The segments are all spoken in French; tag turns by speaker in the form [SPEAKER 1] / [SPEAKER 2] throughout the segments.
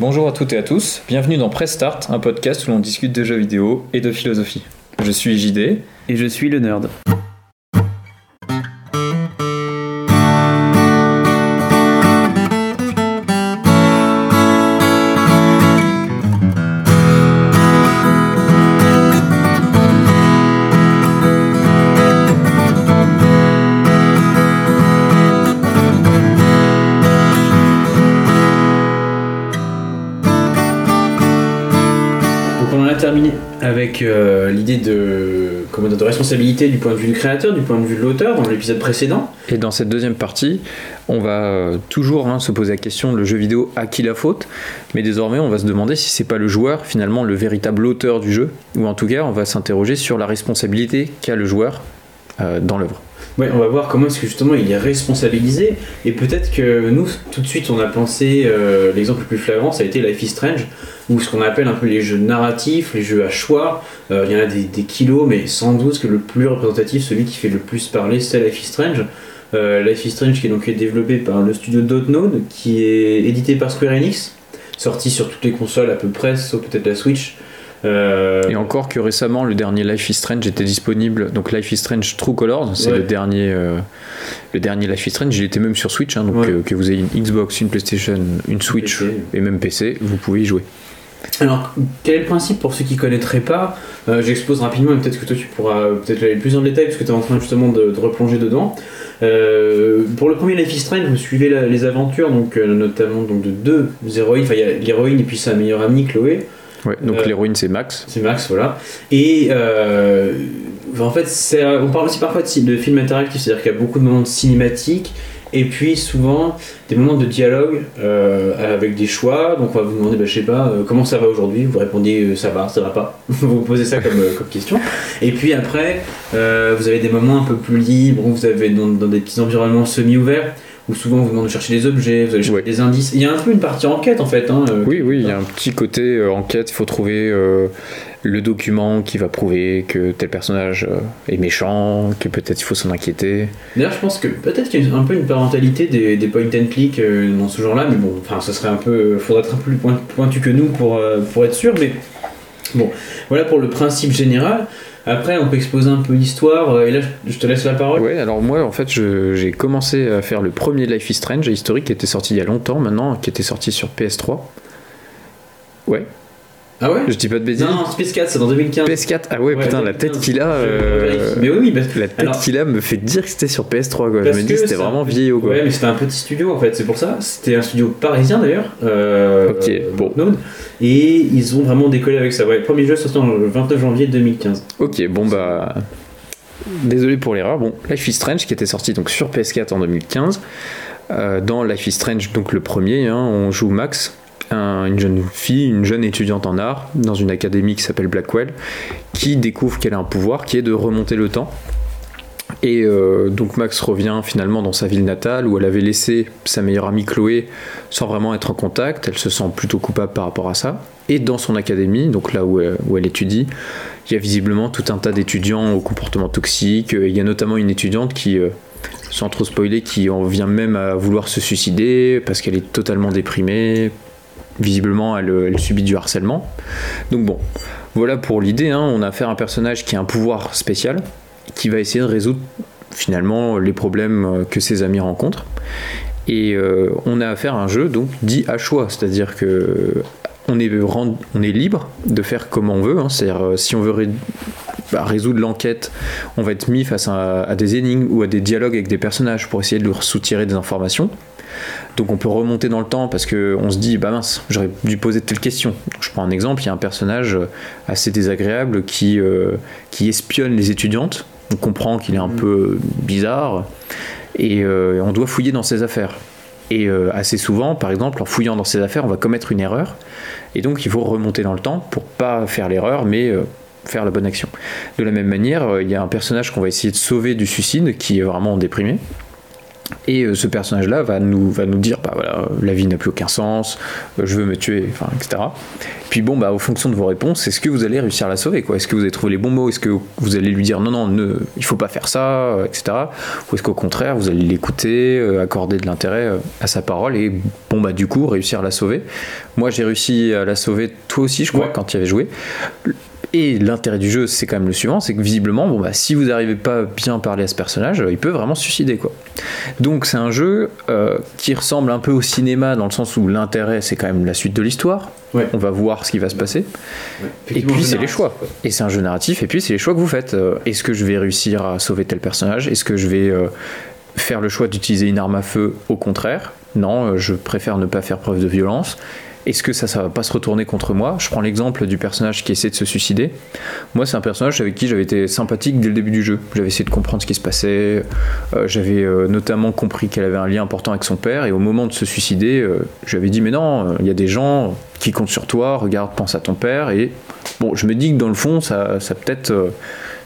[SPEAKER 1] Bonjour à toutes et à tous, bienvenue dans Press Start, un podcast où l'on discute de jeux vidéo et de philosophie. Je suis JD.
[SPEAKER 2] Et je suis le nerd. Responsabilité du point de vue du créateur, du point de vue de l'auteur dans l'épisode précédent.
[SPEAKER 1] Et dans cette deuxième partie, on va euh, toujours hein, se poser la question le jeu vidéo à qui la faute Mais désormais, on va se demander si c'est pas le joueur finalement le véritable auteur du jeu, ou en tout cas, on va s'interroger sur la responsabilité qu'a le joueur euh, dans l'œuvre.
[SPEAKER 2] Ouais, on va voir comment est-ce que justement il est responsabilisé et peut-être que nous tout de suite on a pensé euh, l'exemple le plus flagrant ça a été Life is Strange ou ce qu'on appelle un peu les jeux narratifs, les jeux à choix. Euh, il y en a des, des kilos mais sans doute que le plus représentatif, celui qui fait le plus parler c'est Life is Strange. Euh, Life is Strange qui est donc développé par le studio Dotnode qui est édité par Square Enix, sorti sur toutes les consoles à peu près sauf peut-être la Switch. Euh,
[SPEAKER 1] Et encore que récemment, le dernier Life is Strange était disponible. Donc Life is Strange True Colors, c'est
[SPEAKER 2] Ouais.
[SPEAKER 1] le dernier, euh, le dernier Life is Strange. Il était même sur Switch, hein, donc
[SPEAKER 2] Ouais.
[SPEAKER 1] euh, que vous ayez une Xbox, une PlayStation, une Switch
[SPEAKER 2] PC.
[SPEAKER 1] et même PC, vous pouvez y jouer.
[SPEAKER 2] Alors, quel est le principe pour ceux qui connaîtraient pas Euh, J'expose rapidement, et peut-être que toi tu pourras euh, peut-être aller plus en détail, parce que tu es en train justement de, de replonger dedans. Euh, pour le premier Life is Strange, vous suivez la- les aventures, donc notamment donc, de deux héroïnes. Enfin, il y a l'héroïne et puis sa meilleure amie Chloé.
[SPEAKER 1] Ouais, donc l'héroïne c'est Max.
[SPEAKER 2] C'est Max, voilà. Et euh, en fait, on parle aussi parfois de, de films interactifs, c'est-à-dire qu'il y a beaucoup de moments de cinématiques et puis souvent des moments de dialogue euh, avec des choix. Donc on va vous demander, bah, je sais pas, euh, comment ça va aujourd'hui? Vous répondez euh, ça va, ça va pas. vous vous posez ça comme, comme question. Et puis après, vous avez des moments un peu plus libres où vous avez dans, dans des petits environnements semi-ouverts. Où souvent on vous demande de chercher des objets, vous allez chercher des indices. Il y a un peu une partie enquête en fait. Hein,
[SPEAKER 1] Oui, oui, il y a un petit côté euh, enquête. Il faut trouver euh, le document qui va prouver que tel personnage euh, est méchant, que peut-être il faut s'en inquiéter.
[SPEAKER 2] D'ailleurs, je pense que peut-être qu'il y a un peu une parentalité des, des point and click euh, dans ce genre-là, mais bon, enfin, ça serait un peu. faudrait être un peu plus point- pointu que nous pour, euh, pour être sûr, mais bon, voilà pour le principe général. Après, on peut exposer un peu l'histoire, et là, je te laisse la parole.
[SPEAKER 1] Ouais, alors moi, en fait, j'ai commencé à faire le premier Life is Strange historique qui était sorti il y a longtemps maintenant, qui était sorti sur PS3. Ouais,
[SPEAKER 2] Ah ouais
[SPEAKER 1] je dis pas de bêtises.
[SPEAKER 2] Non, non, Space 4, c'est dans 2015.
[SPEAKER 1] PS4, ah ouais,
[SPEAKER 2] Ouais,
[SPEAKER 1] putain, la
[SPEAKER 2] 2015.
[SPEAKER 1] tête qu'il a.
[SPEAKER 2] Je
[SPEAKER 1] euh.
[SPEAKER 2] Mais oui, parce,
[SPEAKER 1] La tête
[SPEAKER 2] Alors-
[SPEAKER 1] qu'il a me fait dire que c'était sur PS3, quoi. Je
[SPEAKER 2] parce
[SPEAKER 1] me dis
[SPEAKER 2] que
[SPEAKER 1] que c'était
[SPEAKER 2] c'est un
[SPEAKER 1] vraiment
[SPEAKER 2] petit-
[SPEAKER 1] vieillot, quoi.
[SPEAKER 2] Ouais, mais c'était un petit studio en fait, c'est pour ça. C'était un studio parisien d'ailleurs. euh,
[SPEAKER 1] Ok, bon.
[SPEAKER 2] Et ils ont vraiment décollé avec ça. Ouais, le premier jeu sorti le 29 janvier 2015.
[SPEAKER 1] Ok, bon bah. Désolé pour l'erreur. Bon, Life is Strange qui était sorti donc sur PS4 en 2015. Euh, dans Life is Strange, donc le premier, hein, on joue Max, un- une jeune fille, une jeune étudiante en art, dans une académie qui s'appelle Blackwell, qui découvre qu'elle a un pouvoir qui est de remonter le temps. Et euh, donc Max revient finalement dans sa ville natale où elle avait laissé sa meilleure amie Chloé sans vraiment être en contact. Elle se sent plutôt coupable par rapport à ça. Et dans son académie, donc là où elle, où elle étudie, il y a visiblement tout un tas d'étudiants au comportement toxique. Il y a notamment une étudiante qui, euh, sans trop spoiler, qui en vient même à vouloir se suicider parce qu'elle est totalement déprimée. Visiblement, elle, euh, elle subit du harcèlement. Donc bon, voilà pour l'idée. hein. On a affaire à un personnage qui a un pouvoir spécial, qui va essayer de résoudre finalement les problèmes euh, que ses amis rencontrent. Et euh, on a affaire à un jeu donc dit à choix, c'est-à-dire que on est, libre de faire comme on veut. hein. C'est-à-dire si on veut bah, résoudre l'enquête, on va être mis face à, à des énigmes ou à des dialogues avec des personnages pour essayer de leur soutirer des informations. Donc on peut remonter dans le temps parce que on se dit bah mince j'aurais dû poser telle question. Donc, je prends un exemple, il y a un personnage assez désagréable qui, euh, qui espionne les étudiantes. On comprend qu'il est un
[SPEAKER 2] Mhm.
[SPEAKER 1] peu bizarre et euh, on doit fouiller dans ses affaires. Et euh, assez souvent, par exemple, en fouillant dans ses affaires, on va commettre une erreur. Et donc il faut remonter dans le temps pour pas faire l'erreur, mais faire la bonne action. De la même manière, il y a un personnage qu'on va essayer de sauver du suicide qui est vraiment déprimé. Et euh, ce personnage-là va nous, va nous dire, bah voilà, la vie n'a plus aucun sens, euh, je veux me tuer, enfin, etc. Puis bon, bah, fonction de vos réponses, est-ce que vous allez réussir à la sauver, quoi? Est-ce que vous avez trouvé les bons mots? Est-ce que vous allez lui dire, non, non, ne, il faut pas faire ça, euh, etc. Ou est-ce qu'au contraire, vous allez l'écouter, euh, accorder de l'intérêt euh, à sa parole et, bon, bah, du coup, réussir à la sauver? Moi, j'ai réussi à la sauver, toi aussi, je crois,
[SPEAKER 2] Ouais.
[SPEAKER 1] quand tu y avais joué. Et l'intérêt du jeu, c'est quand même le suivant, c'est que visiblement, bon bah, si vous n'arrivez pas bien à parler à ce personnage, euh, il peut vraiment se suicider quoi. Donc c'est un jeu euh, qui ressemble un peu au cinéma dans le sens où l'intérêt c'est quand même la suite de l'histoire.
[SPEAKER 2] Ouais.
[SPEAKER 1] On va voir ce qui va se passer.
[SPEAKER 2] Ouais.
[SPEAKER 1] Et puis c'est les choix. Et c'est un jeu narratif. Et puis c'est les choix que vous faites. Euh, Est-ce que je vais réussir à sauver tel personnage? Est-ce que je vais euh, faire le choix d'utiliser une arme à feu? Au contraire, non. je préfère ne pas faire preuve de violence. Est-ce que ça, ça va pas se retourner contre moi? Je prends l'exemple du personnage qui essaie de se suicider. Moi, c'est un personnage avec qui j'avais été sympathique dès le début du jeu. J'avais essayé de comprendre ce qui se passait. Euh, j'avais euh, notamment compris qu'elle avait un lien important avec son père. Et au moment de se suicider, euh, je lui avais dit Mais non, il y a des gens qui comptent sur toi, regarde, pense à ton père. Et bon, je me dis que dans le fond, ça, ça peut-être.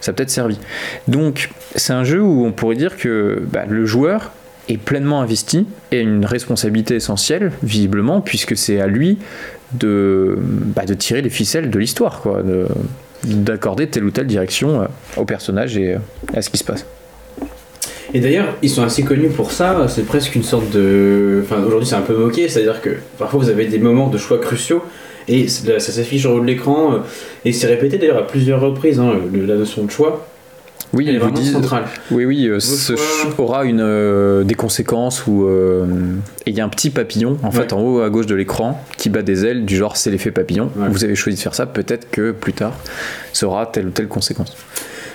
[SPEAKER 1] ça peut-être servi. Donc, c'est un jeu où on pourrait dire que bah, le joueur est pleinement investi et une responsabilité essentielle, visiblement, puisque c'est à lui de, bah, tirer les ficelles de l'histoire, quoi, de- d'accorder telle ou telle direction euh, au personnage et euh, à ce qui se passe.
[SPEAKER 2] Et d'ailleurs, ils sont assez connus pour ça, c'est presque une sorte de. Enfin, aujourd'hui c'est un peu moqué, c'est-à-dire que parfois vous avez des moments de choix cruciaux et ça s'affiche en haut de l'écran euh, et c'est répété d'ailleurs à plusieurs reprises, hein, la notion de choix.
[SPEAKER 1] Oui,
[SPEAKER 2] elle est vraiment
[SPEAKER 1] disent,
[SPEAKER 2] centrale.
[SPEAKER 1] oui, oui, euh, ce aura une, euh, des conséquences où euh, il y a un petit papillon en fait en haut à gauche de l'écran qui bat des ailes du genre c'est l'effet papillon.
[SPEAKER 2] Ouais.
[SPEAKER 1] Vous avez choisi de faire ça, peut-être que plus tard ça aura telle ou telle conséquence.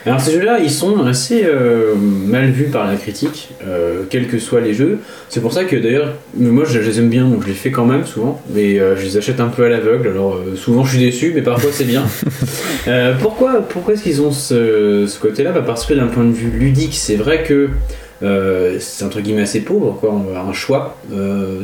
[SPEAKER 2] Alors ces jeux-là, ils sont assez euh, mal vus par la critique, euh, quels que soient les jeux. C'est pour ça que d'ailleurs, moi je, les aime bien, donc je les fais quand même souvent, mais euh, je les achète un peu à l'aveugle. Alors souvent je suis déçu, mais parfois c'est bien. Pourquoi pourquoi est-ce qu'ils ont ce, ce côté-là? Bah Parce que d'un point de vue ludique, c'est vrai que c'est entre guillemets assez pauvre, quoi. On un choix,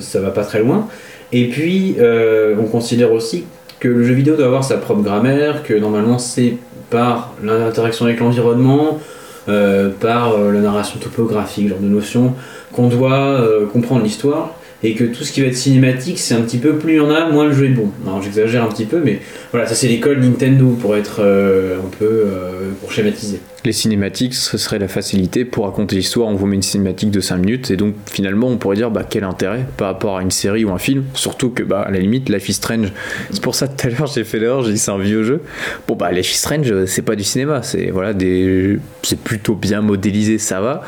[SPEAKER 2] ça va pas très loin. Et puis on considère aussi que le jeu vidéo doit avoir sa propre grammaire, que normalement c'est par l'interaction avec l'environnement, euh, par euh, la narration topographique, genre de notion, qu'on doit euh, comprendre l'histoire, et que tout ce qui va être cinématique, c'est un petit peu plus il y en a, moins le jeu est bon. Alors j'exagère un petit peu, mais voilà, ça c'est l'école Nintendo pour être euh, un peu euh, pour schématiser.
[SPEAKER 1] Les cinématiques, ce serait la facilité pour raconter l'histoire. On vous met une cinématique de 5 minutes et donc finalement on pourrait dire bah, quel intérêt par rapport à une série ou un film? Surtout que bah, à la limite Life is Strange. C'est pour ça tout à l'heure j'ai fait l'erreur, j'ai dit c'est un vieux jeu. Bon bah Life is Strange c'est pas du cinéma, c'est voilà des c'est plutôt bien modélisé, ça va.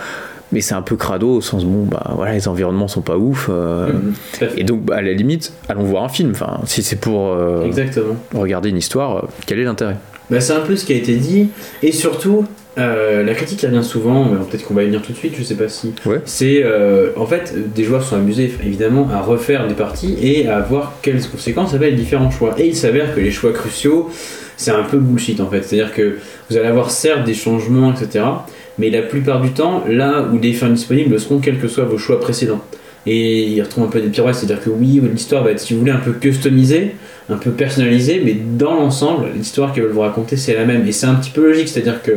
[SPEAKER 1] Mais c'est un peu crado au sens bon bah voilà les environnements sont pas ouf. euh,
[SPEAKER 2] à fait.
[SPEAKER 1] Et donc bah, à la limite allons voir un film. Enfin si c'est pour euh,
[SPEAKER 2] Exactement.
[SPEAKER 1] regarder une histoire, euh, quel est l'intérêt?
[SPEAKER 2] Bah, c'est un peu ce qui a été dit, et surtout, euh, la critique qui revient souvent, peut-être qu'on va y venir tout de suite, je sais pas si.
[SPEAKER 1] Ouais.
[SPEAKER 2] C'est euh, en fait, des joueurs sont amusés évidemment à refaire des parties et à voir quelles conséquences avaient les différents choix. Et il s'avère que les choix cruciaux, c'est un peu bullshit en fait. C'est-à-dire que vous allez avoir certes des changements, etc. Mais la plupart du temps, là où les fins disponibles seront quels que soient vos choix précédents. Et ils retrouvent un peu des pirouettes, c'est-à-dire que oui, l'histoire va être, si vous voulez, un peu customisée, un peu personnalisée, mais dans l'ensemble, l'histoire qu'ils veulent vous raconter, c'est la même. Et c'est un petit peu logique, c'est-à-dire que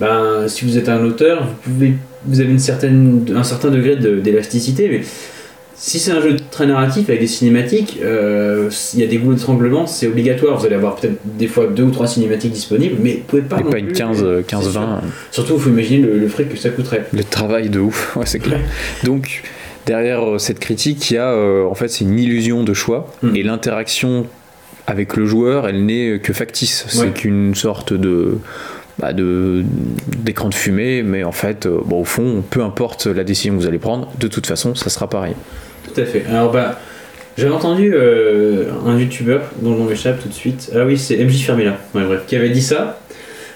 [SPEAKER 2] ben, si vous êtes un auteur, vous, avez une certaine, un certain degré de- d'élasticité, mais si c'est un jeu très narratif avec des cinématiques, euh, il y a des goulots d'étranglement, c'est obligatoire. Vous allez avoir peut-être des fois deux ou trois cinématiques disponibles, mais vous pouvez pas.
[SPEAKER 1] Et
[SPEAKER 2] non
[SPEAKER 1] pas une
[SPEAKER 2] plus-
[SPEAKER 1] 15, euh,
[SPEAKER 2] c'est
[SPEAKER 1] 15
[SPEAKER 2] sûr.
[SPEAKER 1] 20.
[SPEAKER 2] Surtout, il faut imaginer le, le fric que ça coûterait.
[SPEAKER 1] Le travail de ouf, ouais, c'est clair. Donc, derrière euh, cette critique, il y a euh, en fait, c'est une illusion de choix
[SPEAKER 2] Mm.
[SPEAKER 1] et l'interaction avec le joueur, elle n'est que factice. C'est
[SPEAKER 2] Ouais.
[SPEAKER 1] qu'une sorte de. Bah, d'écran de fumée, mais en fait, euh, au fond, peu importe la décision que vous allez prendre, de toute façon, ça sera pareil.
[SPEAKER 2] Tout à fait. Alors, bah, j'avais entendu euh, un youtubeur dont le nom m'échappe tout de suite. Ah oui, c'est MJ Fermila, qui avait dit ça.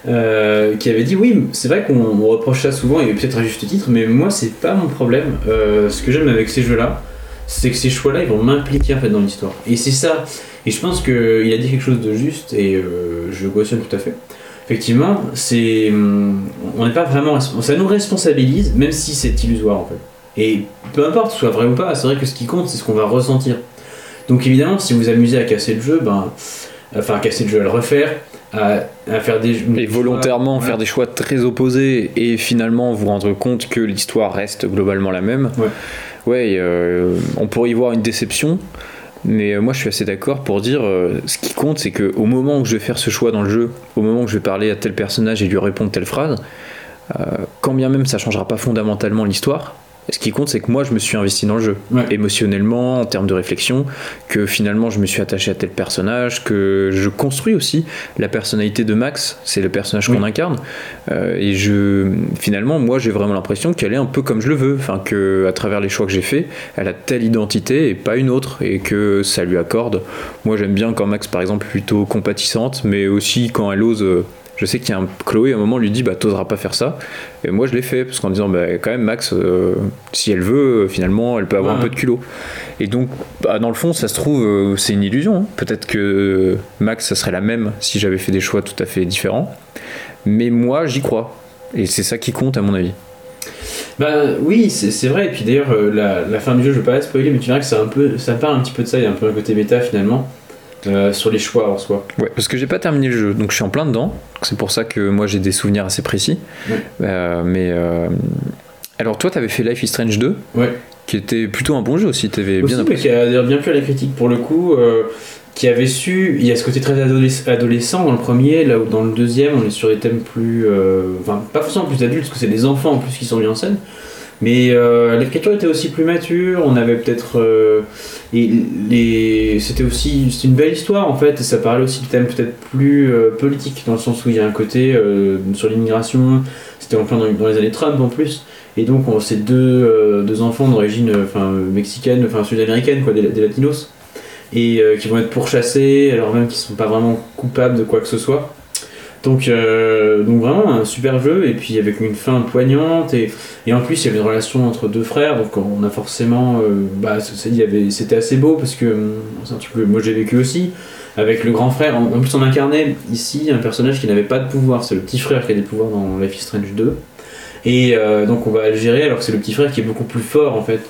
[SPEAKER 2] euh, qui avait dit oui, c'est vrai qu'on on reproche ça souvent et peut-être à juste titre, mais moi c'est pas mon problème. Ce que j'aime avec ces jeux-là, c'est que ces choix-là ils vont m'impliquer en fait dans l'histoire. Et c'est ça. Et je pense qu'il a dit quelque chose de juste et je cautionne tout à fait. Effectivement, c'est hum, on n'est pas vraiment ça nous responsabilise, même si c'est illusoire en fait. Et peu importe, soit vrai ou pas, c'est vrai que ce qui compte, c'est ce qu'on va ressentir. Donc évidemment, si vous vous amusez à casser le jeu, ben, enfin à casser le jeu, à le refaire, à, à faire des
[SPEAKER 1] Et volontairement faire des choix très opposés et finalement vous rendre compte que l'histoire reste globalement la même.
[SPEAKER 2] Ouais.
[SPEAKER 1] Ouais, euh, on pourrait y voir une déception, mais euh, moi je suis assez d'accord pour dire euh, ce qui compte c'est que au moment où je vais faire ce choix dans le jeu, au moment où je vais parler à tel personnage et lui répondre telle phrase, euh, quand bien même ça changera pas fondamentalement l'histoire, ce qui compte c'est que moi je me suis investi dans le jeu
[SPEAKER 2] Ouais.
[SPEAKER 1] émotionnellement, en termes de réflexion, que finalement je me suis attaché à tel personnage, que je construis aussi la personnalité de Max, c'est le personnage
[SPEAKER 2] Oui.
[SPEAKER 1] qu'on incarne, Euh, et je finalement moi j'ai vraiment l'impression qu'elle est un peu comme je le veux, enfin que à travers les choix que j'ai faits, elle a telle identité et pas une autre, et que ça lui accorde. Moi j'aime bien quand Max par exemple est plutôt compatissante, mais aussi quand elle ose. Je sais qu'il y a un Chloé à un moment lui dit bah t'oseras pas faire ça et moi je l'ai fait parce qu'en disant bah quand même Max euh, si elle veut euh, finalement elle peut avoir
[SPEAKER 2] Ouais.
[SPEAKER 1] un peu de culot et donc bah, dans le fond ça se trouve euh, c'est une illusion hein. peut-être que Max ça serait la même si j'avais fait des choix tout à fait différents mais moi j'y crois et c'est ça qui compte à mon avis
[SPEAKER 2] Bah oui, c'est vrai. Et puis d'ailleurs, la, la fin du jeu, je vais pas la spoiler, mais tu verras que c'est un peu, ça parle un petit peu de ça. Il y a un peu un côté méta finalement euh, sur les choix en soi.
[SPEAKER 1] ouais parce que j'ai pas terminé le jeu donc je suis en plein dedans c'est pour ça que moi j'ai des souvenirs assez précis
[SPEAKER 2] Ouais.
[SPEAKER 1] Euh, mais euh, alors toi t'avais fait Life is Strange 2
[SPEAKER 2] Ouais.
[SPEAKER 1] qui était plutôt un bon jeu aussi t'avais bien apprécié
[SPEAKER 2] qui a d'ailleurs bien plu à la critique pour le coup. qui avait su, il y a ce côté très adoles- adolescent dans le premier, là où dans le deuxième on est sur des thèmes plus, enfin pas forcément plus adultes parce que c'est des enfants en plus qui sont mis en scène, mais euh, l'écriture était aussi plus mature, on avait peut-être, euh, et les, c'était aussi, une belle histoire en fait, et ça parlait aussi de thèmes peut-être plus euh, politiques dans le sens où il y a un côté euh, sur l'immigration, c'était en plein dans, les années Trump en plus. Et donc, on, ces deux, deux enfants d'origine mexicaine, enfin sud-américaine, quoi, des, des latinos, et qui vont être pourchassés alors même qu'ils sont pas vraiment coupables de quoi que ce soit. Donc, euh, donc vraiment un super jeu, et puis avec une fin poignante, et, et en plus il y avait une relation entre deux frères, donc on a forcément. euh, bah, c'était assez beau parce que hum, c'est un truc que moi j'ai vécu aussi, avec le grand frère. En, en plus, on incarnait ici un personnage qui n'avait pas de pouvoir, c'est le petit frère qui a des pouvoirs dans Life is Strange 2. Et euh, donc on va le gérer alors que c'est le petit frère qui est beaucoup plus fort en fait.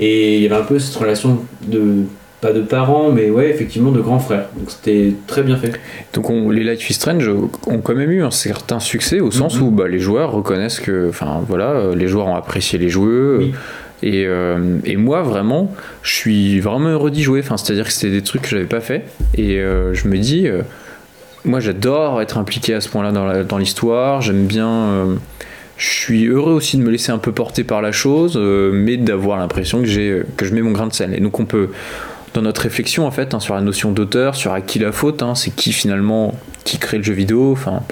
[SPEAKER 2] Et il y avait un peu cette relation de pas de parents mais ouais effectivement de grands frères. Donc c'était très bien fait.
[SPEAKER 1] Donc on- les Life is Strange ont quand même eu un certain succès au sens
[SPEAKER 2] Mhm.
[SPEAKER 1] où bah, les joueurs reconnaissent que, enfin voilà, euh, les joueurs ont apprécié les jeux.
[SPEAKER 2] Oui.
[SPEAKER 1] Et, euh, et moi vraiment, je suis vraiment heureux d'y jouer. Enfin, c'est-à-dire que c'était des trucs que j'avais pas fait. Et euh, je me dis, euh, moi j'adore être impliqué à ce point-là dans l'histoire. J'aime bien. je suis heureux aussi de me laisser un peu porter par la chose, euh, mais d'avoir l'impression que j'ai que je mets mon grain de sel. Et donc on peut dans notre réflexion en fait hein, sur la notion d'auteur, sur à qui la faute, hein, c'est qui finalement qui crée le jeu vidéo. Enfin,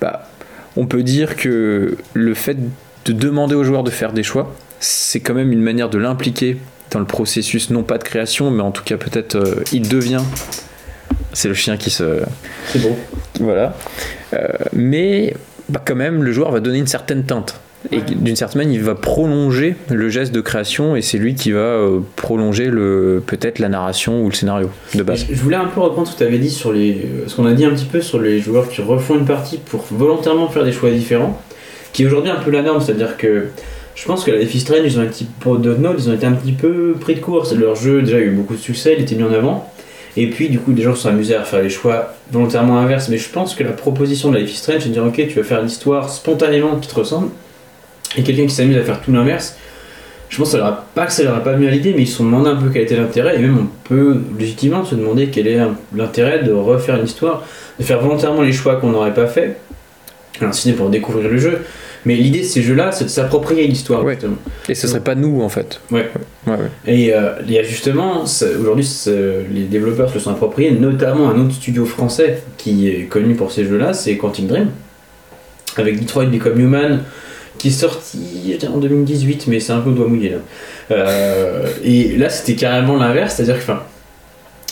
[SPEAKER 1] bah, on peut dire que le fait de demander aux joueurs de faire des choix, c'est quand même une manière de l'impliquer dans le processus, non pas de création, mais en tout cas peut-être euh, il devient. C'est le chien qui se.
[SPEAKER 2] C'est bon.
[SPEAKER 1] Voilà. Euh, mais bah, quand même, le joueur va donner une certaine teinte. Et d'une certaine manière, il va prolonger le geste de création et c'est lui qui va euh, prolonger le peut-être la narration ou le scénario de base.
[SPEAKER 2] Je voulais un peu reprendre ce que tu avais dit sur les. ce qu'on a dit un petit peu sur les joueurs qui refont une partie pour volontairement faire des choix différents, qui est aujourd'hui un peu la norme, c'est-à-dire que je pense que la Life is Strange, ils ont été, pour ils ont été un petit peu pris de court. C'est leur jeu, déjà, a eu beaucoup de succès, il était mis en avant. Et puis, du coup, les gens se sont amusés à faire les choix volontairement inverses. Mais je pense que la proposition de la Life is Strange, c'est de dire, ok, tu vas faire l'histoire spontanément qui te ressemble, et quelqu'un qui s'amuse à faire tout l'inverse. Je pense que ça leur a pas que ça leur a pas mis à l'idée, mais ils se sont demandé un peu quel était l'intérêt, et même on peut légitimement se demander quel est l'intérêt de refaire une histoire, de faire volontairement les choix qu'on n'aurait pas fait, alors si pour découvrir le jeu, mais l'idée de ces jeux-là, c'est de s'approprier l'histoire,
[SPEAKER 1] Ouais.
[SPEAKER 2] justement.
[SPEAKER 1] Et ce serait pas nous en fait.
[SPEAKER 2] Ouais.
[SPEAKER 1] Ouais, ouais.
[SPEAKER 2] Et euh, il y a justement, aujourd'hui, les développeurs se sont appropriés, notamment un autre studio français qui est connu pour ces jeux-là, c'est Quantic Dream, avec Detroit Become Human, qui est sorti en 2018, mais c'est un peu doigt mouillé là. Euh, et là, c'était carrément l'inverse, c'est-à-dire que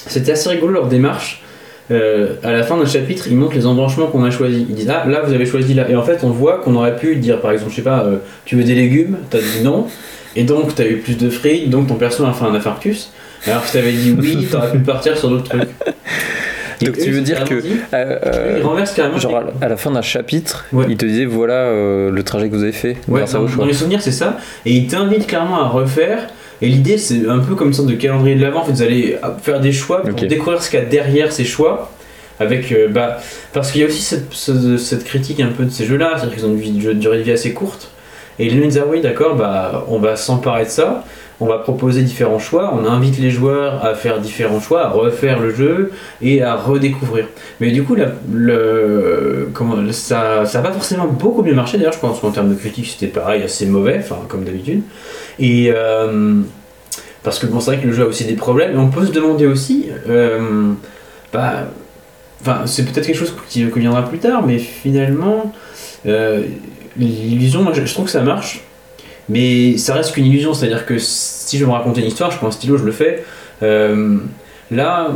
[SPEAKER 2] c'était assez rigolo leur démarche. Euh, à la fin d'un chapitre, ils montrent les embranchements qu'on a choisis. Ils disent Ah, là, vous avez choisi là. Et en fait, on voit qu'on aurait pu dire, par exemple, je sais pas, euh, tu veux des légumes? T'as dit non. Et donc, t'as eu plus de frites, donc ton perso a fait un infarctus. Alors que t'avais dit oui, t'aurais pu partir sur d'autres trucs.
[SPEAKER 1] Donc
[SPEAKER 2] eux,
[SPEAKER 1] tu veux dire que euh, euh,
[SPEAKER 2] carrément.
[SPEAKER 1] genre à- la fin d'un chapitre,
[SPEAKER 2] Ouais.
[SPEAKER 1] il te disait voilà euh, le trajet que vous avez fait
[SPEAKER 2] Ouais, dans, dans les souvenirs, c'est ça. Et ils t'invitent clairement à refaire. Et l'idée, c'est un peu comme une sorte de calendrier de l'avant. En fait, vous allez faire des choix pour découvrir ce qu'il y a derrière ces choix. Avec, euh, bah, parce qu'il y a aussi cette, ce- cette critique un peu de ces jeux-là, c'est-à-dire qu'ils ont une durée de vie assez courte. Et ils nous disent, ah oui, d'accord, bah, on va s'emparer de ça, on va proposer différents choix, on invite les joueurs à faire différents choix, à refaire le jeu et à redécouvrir. Mais du coup, ça n'a pas forcément beaucoup bien marché, d'ailleurs, je pense qu'en termes de critique, c'était pareil, assez mauvais, comme d'habitude. Et. euh, parce que bon, c'est vrai que le jeu a aussi des problèmes, et on peut se demander aussi, euh, bah, c'est peut-être quelque chose qui, viendra plus tard, mais finalement, euh, l'illusion, moi, je, je trouve que ça marche, mais ça reste qu'une illusion, c'est-à-dire que si je veux me raconter une histoire, je prends un stylo, je le fais. Euh, là,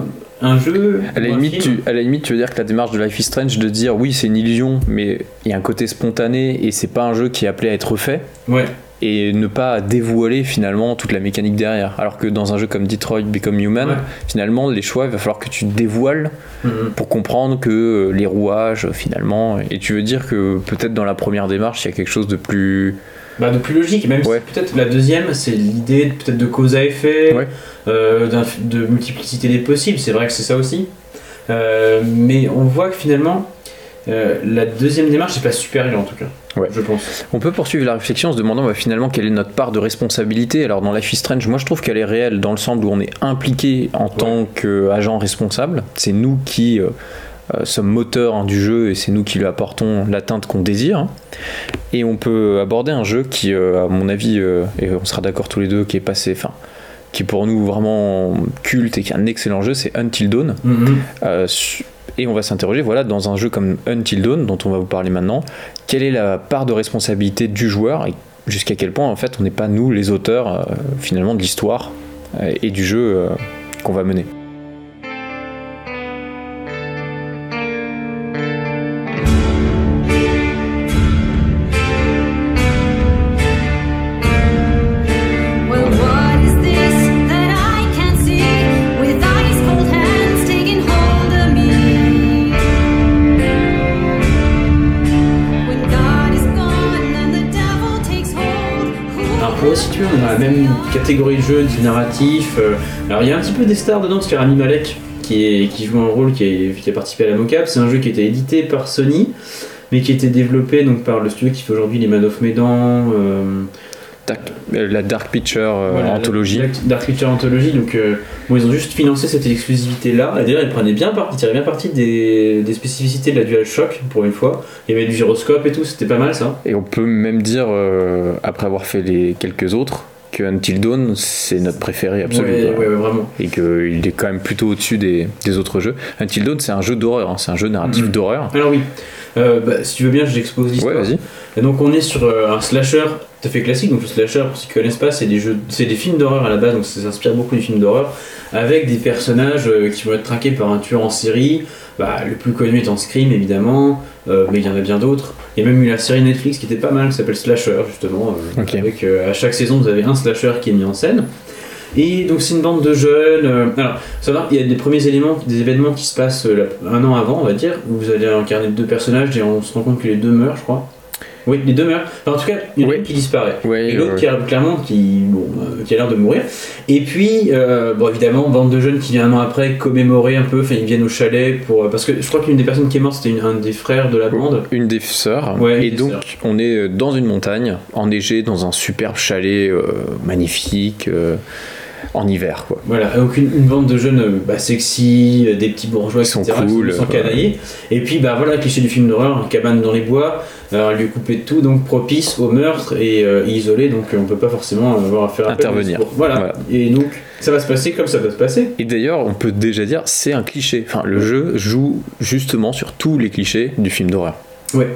[SPEAKER 2] un jeu.
[SPEAKER 1] À la, limite,
[SPEAKER 2] film-
[SPEAKER 1] tu, à la limite, tu veux dire que la démarche de Life is Strange de dire oui, c'est une illusion, mais il y a un côté spontané et c'est pas un jeu qui est appelé à être fait,
[SPEAKER 2] Ouais,
[SPEAKER 1] et ne pas dévoiler finalement toute la mécanique derrière. Alors que dans un jeu comme Detroit Become Human,
[SPEAKER 2] Ouais.
[SPEAKER 1] finalement, les choix, il va falloir que tu dévoiles
[SPEAKER 2] Mhm.
[SPEAKER 1] pour comprendre que euh, les rouages, finalement. Et tu veux dire que peut-être dans la première démarche, il y a quelque chose de plus.
[SPEAKER 2] Bah, de plus logique, même
[SPEAKER 1] Ouais.
[SPEAKER 2] si peut-être la deuxième, c'est l'idée peut-être de cause à effet,
[SPEAKER 1] Ouais.
[SPEAKER 2] euh, de multiplicité des possibles, c'est vrai que c'est ça aussi. Euh, mais on voit que finalement, euh, la deuxième démarche n'est pas supérieure en tout cas,
[SPEAKER 1] Ouais.
[SPEAKER 2] je pense.
[SPEAKER 1] On peut poursuivre la réflexion en se demandant bah, finalement quelle est notre part de responsabilité. Alors dans Life is Strange, moi je trouve qu'elle est réelle dans le sens où on est impliqué en tant qu'agent responsable. C'est nous qui sommes moteurs hein, du jeu et c'est nous qui lui apportons l'atteinte qu'on désire. Et on peut aborder un jeu qui, euh, à mon avis, euh, et on sera d'accord tous les deux, qui est passé, enfin, qui est pour nous vraiment culte et qui est un excellent jeu, c'est Until Dawn.
[SPEAKER 2] Mhm.
[SPEAKER 1] Euh, et on va s'interroger, voilà, dans un jeu comme Until Dawn, dont on va vous parler maintenant, quelle est la part de responsabilité du joueur et jusqu'à quel point, en fait, on n'est pas nous les auteurs, euh, finalement, de l'histoire euh, et du jeu euh, qu'on va mener.
[SPEAKER 2] Resituer, on dans la même catégorie de jeu, du narratif. euh, alors il y a un petit peu des stars dedans, parce qu'il y a Rami Malek qui, joue un rôle, qui, est- qui a participé à la mocap. C'est un jeu qui a été édité par Sony, mais qui a été développé donc, par le studio qui fait aujourd'hui les Man of Medan. Euh,
[SPEAKER 1] la Dark Picture euh,
[SPEAKER 2] voilà,
[SPEAKER 1] Anthology.
[SPEAKER 2] la- Dark Picture Anthology. Donc euh, bon, ils ont juste financé cette exclusivité-là. Et d'ailleurs, ils prenaient bien parti, ils tiraient bien parti des, des spécificités de la DualShock pour une fois. Il y avait du gyroscope et tout, c'était pas mal ça.
[SPEAKER 1] Et on peut même dire, après avoir fait les quelques autres, que Until Dawn, c'est notre préféré absolu.
[SPEAKER 2] Ouais, ouais, ouais, vraiment.
[SPEAKER 1] et qu'il est quand même plutôt au-dessus des, des autres jeux. Until Dawn, c'est un jeu d'horreur, hein, c'est un jeu narratif
[SPEAKER 2] Mhm.
[SPEAKER 1] d'horreur.
[SPEAKER 2] Alors oui, Euh, bah, si tu veux bien, je l'expose l'histoire.
[SPEAKER 1] Ouais, vas-y.
[SPEAKER 2] Et donc on est sur euh, un slasher tout à fait classique. Donc le slasher, pour ceux qui connaissent pas, c'est des jeux, c'est des films d'horreur à la base. Donc ça s'inspire beaucoup des films d'horreur avec des personnages euh, qui vont être traqués par un tueur en série. Bah, le plus connu étant Scream évidemment, mais il y en a bien d'autres. Il y a même eu la série Netflix qui était pas mal, qui s'appelle Slasher justement. euh,
[SPEAKER 1] Ok.
[SPEAKER 2] Avec à chaque saison vous avez un slasher qui est mis en scène. Et donc c'est une bande de jeunes. euh, alors, va, il y a des premiers éléments, des événements qui se passent euh, un an avant, on va dire, où vous allez incarner deux personnages et on se rend compte que les deux meurent, je crois. Oui, les deux meurent. Enfin, en tout cas, il y en a
[SPEAKER 1] Oui.
[SPEAKER 2] une qui disparaît.
[SPEAKER 1] Ouais,
[SPEAKER 2] Et l'autre qui a clairement qui, bon, euh, qui a l'air de mourir. Et puis, euh, bon, évidemment, bande de jeunes qui vient un an après commémorer un peu, enfin ils viennent au chalet pour. Parce que je crois qu'une des personnes qui est morte c'était un des frères de la bande.
[SPEAKER 1] Une des sœurs.
[SPEAKER 2] Ouais,
[SPEAKER 1] et
[SPEAKER 2] des
[SPEAKER 1] donc,
[SPEAKER 2] sœurs.
[SPEAKER 1] on est dans une montagne, enneigée, dans un superbe chalet euh, magnifique, en hiver. Quoi.
[SPEAKER 2] Voilà, donc une, bande de jeunes euh, bah, sexy, euh, des petits bourgeois,
[SPEAKER 1] Ils sont
[SPEAKER 2] etc.
[SPEAKER 1] cool,
[SPEAKER 2] qui sont canaillés. Et puis, bah voilà, cliché du film d'horreur, une cabane dans les bois, euh, un lieu coupé de tout, donc propice au meurtre et euh, isolé, donc on peut pas forcément avoir à faire
[SPEAKER 1] Intervenir.
[SPEAKER 2] Voilà.
[SPEAKER 1] Voilà.
[SPEAKER 2] et donc ça va se passer comme ça va se passer.
[SPEAKER 1] Et d'ailleurs, on peut déjà dire, c'est un cliché. Enfin, le jeu joue justement sur tous les clichés du film d'horreur.
[SPEAKER 2] Ouais.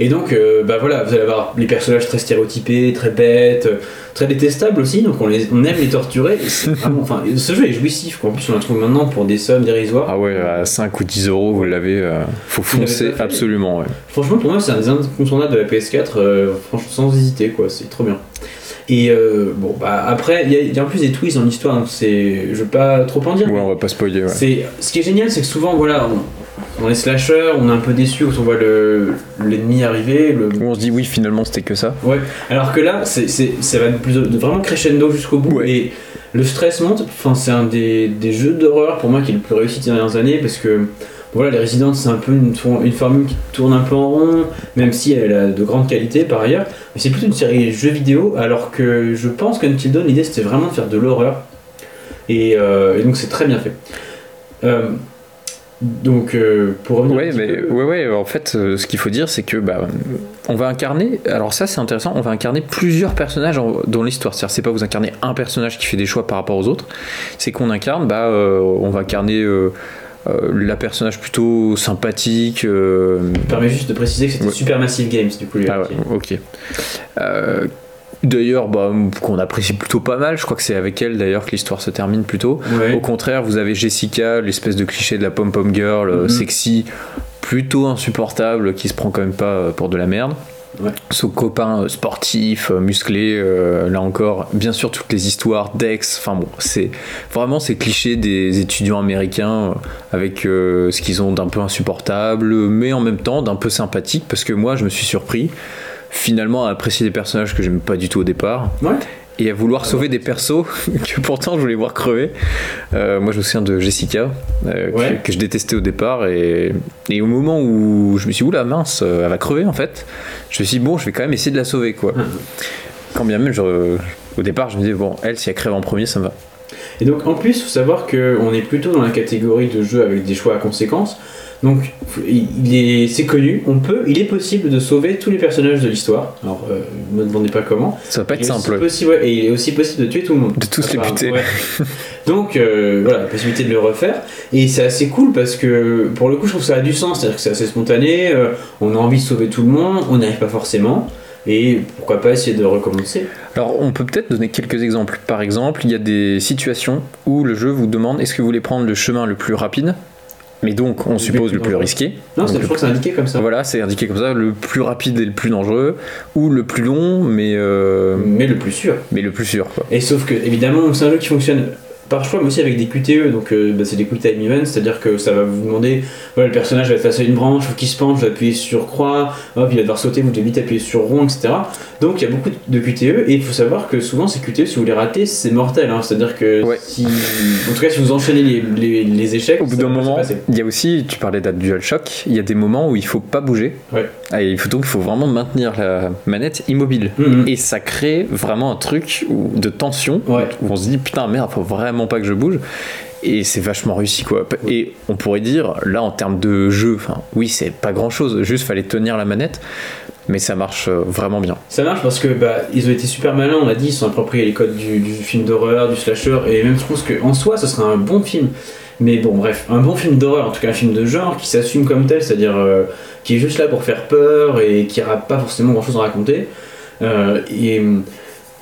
[SPEAKER 2] Et donc, euh, bah voilà, vous allez avoir les personnages très stéréotypés, très bêtes, euh, très détestables aussi, donc on, les, on aime les torturer. Vraiment- enfin, ce jeu est jouissif, quoi. en plus on le trouve maintenant pour des sommes dérisoires.
[SPEAKER 1] Ah ouais, à 5 ou 10 euros, vous l'avez, euh, faut foncer absolument. ouais.
[SPEAKER 2] Franchement, pour moi, c'est un des incontournables de la PS4, euh, franchement, sans hésiter, quoi, c'est trop bien. Et euh, bon, bah après, il y, a- il y a en plus des twists dans l'histoire, donc c'est. Je veux pas trop en dire.
[SPEAKER 1] Ouais, on va pas spoiler. ouais.
[SPEAKER 2] C'est ce qui est génial, c'est que souvent, voilà, on, on est slasher, on est un peu déçu quand on voit le l'ennemi arriver. Le...
[SPEAKER 1] Où on se dit, oui, finalement, c'était que ça.
[SPEAKER 2] Ouais. Alors que là, c'est ça va plus vraiment crescendo jusqu'au bout
[SPEAKER 1] Ouais.
[SPEAKER 2] et le stress monte. Enfin, c'est un des, des jeux d'horreur pour moi qui est le plus réussi ces dernières années parce que voilà, les Resident, c'est un peu une, une formule qui tourne un peu en rond, même si elle a de grandes qualités par ailleurs. Mais c'est plutôt une série de jeux vidéo, alors que je pense qu'Until Dawn, l'idée c'était vraiment de faire de l'horreur. Et, euh, et donc c'est très bien fait. Euh, donc euh, pour revenir. un
[SPEAKER 1] Ouais, mais
[SPEAKER 2] peu-
[SPEAKER 1] ouais, ouais. En fait, euh, ce qu'il faut dire, c'est que bah, on va incarner. Alors ça, c'est intéressant. On va incarner plusieurs personnages en- dans l'histoire. C'est-à-dire, c'est pas vous incarner un personnage qui fait des choix par rapport aux autres. C'est qu'on incarne. Bah, euh, on va incarner euh, euh, la personnage plutôt sympathique. euh,
[SPEAKER 2] Je me permets juste de préciser que c'était
[SPEAKER 1] Ouais.
[SPEAKER 2] Supermassive Games du coup. les
[SPEAKER 1] Ah ouais, ok. D'ailleurs, bah, qu'on apprécie plutôt pas mal. Je crois que c'est avec elle d'ailleurs que l'histoire se termine plutôt.
[SPEAKER 2] Ouais.
[SPEAKER 1] Au contraire, vous avez Jessica, l'espèce de cliché de la pom-pom girl, euh,
[SPEAKER 2] Mhm.
[SPEAKER 1] sexy, plutôt insupportable, qui se prend quand même pas euh, pour de la merde.
[SPEAKER 2] Ouais.
[SPEAKER 1] Son copain euh, sportif, musclé, euh, là encore, bien sûr, toutes les histoires d'ex, enfin bon, c'est vraiment ces clichés des étudiants américains avec euh, ce qu'ils ont d'un peu insupportable, mais en même temps d'un peu sympathique, parce que moi, je me suis surpris finalement à apprécier des personnages que j'aimais pas du tout au départ
[SPEAKER 2] Ouais.
[SPEAKER 1] et à vouloir sauver des persos que pourtant je voulais voir crever. Euh, moi je me souviens de Jessica, euh, que-
[SPEAKER 2] Ouais.
[SPEAKER 1] que, je détestais au départ, et, et au moment où je me suis dit, oula mince, euh, elle va crever en fait, je me suis dit, bon, je vais quand même essayer de la sauver quoi.
[SPEAKER 2] Mhm.
[SPEAKER 1] Quand bien même, je- au départ, je me disais, bon, elle, si elle crève en premier, ça me va.
[SPEAKER 2] Et donc en plus, il faut savoir qu'on est plutôt dans la catégorie de jeux avec des choix à conséquences. Donc il est, c'est connu, on peut, il est possible de sauver tous les personnages de l'histoire. Alors euh, ne me demandez pas comment.
[SPEAKER 1] Ça va pas être simple.
[SPEAKER 2] possible, ouais, et il est aussi possible de tuer tout le monde.
[SPEAKER 1] De tous les buter.
[SPEAKER 2] ouais. Donc euh, voilà, la possibilité de le refaire. Et c'est assez cool parce que pour le coup, je trouve que ça a du sens. C'est-à-dire que c'est assez spontané, euh, on a envie de sauver tout le monde, on n'y arrive pas forcément. Et pourquoi pas essayer de recommencer
[SPEAKER 1] Alors, on peut peut-être donner quelques exemples. Par exemple, il y a des situations où le jeu vous demande est-ce que vous voulez prendre le chemin le plus rapide, mais donc on suppose le plus risqué.
[SPEAKER 2] Non, c'est- je crois que c'est indiqué comme ça.
[SPEAKER 1] Voilà, c'est indiqué comme ça, le plus rapide et le plus dangereux, ou le plus long, mais, euh,
[SPEAKER 2] Mais le plus sûr.
[SPEAKER 1] mais le plus sûr. Quoi.
[SPEAKER 2] Et sauf que, évidemment, c'est un jeu qui fonctionne par choix, mais aussi avec des QTE, donc euh, bah, c'est des Quick Time Events, c'est-à-dire que ça va vous demander, voilà, le personnage va être face à une branche, faut qu'il se penche, vous appuyez sur croix, hop, il va devoir sauter, vous devez vite appuyer sur rond, etc. Donc il y a beaucoup de QTE, et il faut savoir que souvent ces QTE, si vous les ratez, c'est mortel, hein, c'est-à-dire que
[SPEAKER 1] Ouais.
[SPEAKER 2] si. En tout cas, si vous enchaînez les, les, les échecs,
[SPEAKER 1] Au bout d'un moment, il y a aussi, tu parlais d'un DualShock, il y a des moments où il faut pas bouger.
[SPEAKER 2] Ouais.
[SPEAKER 1] Ah, et il faut donc il faut vraiment maintenir la manette immobile.
[SPEAKER 2] Mhm.
[SPEAKER 1] Et ça crée vraiment un truc où- de tension
[SPEAKER 2] Ouais.
[SPEAKER 1] où on se dit putain merde, faut vraiment pas que je bouge. Et c'est vachement réussi quoi. Et on pourrait dire, là en termes de jeu, enfin oui, c'est pas grand chose, juste fallait tenir la manette, mais ça marche euh, vraiment bien.
[SPEAKER 2] Ça marche parce que bah, ils ont été super malins, on l'a dit, ils sont appropriés les codes du, du film d'horreur, du slasher, et même je pense qu'en soi, ce serait un bon film. Mais bon, bref, un bon film d'horreur, en tout cas un film de genre qui s'assume comme tel, c'est-à-dire euh, qui est juste là pour faire peur et qui n'a pas forcément grand-chose à raconter. Euh, et,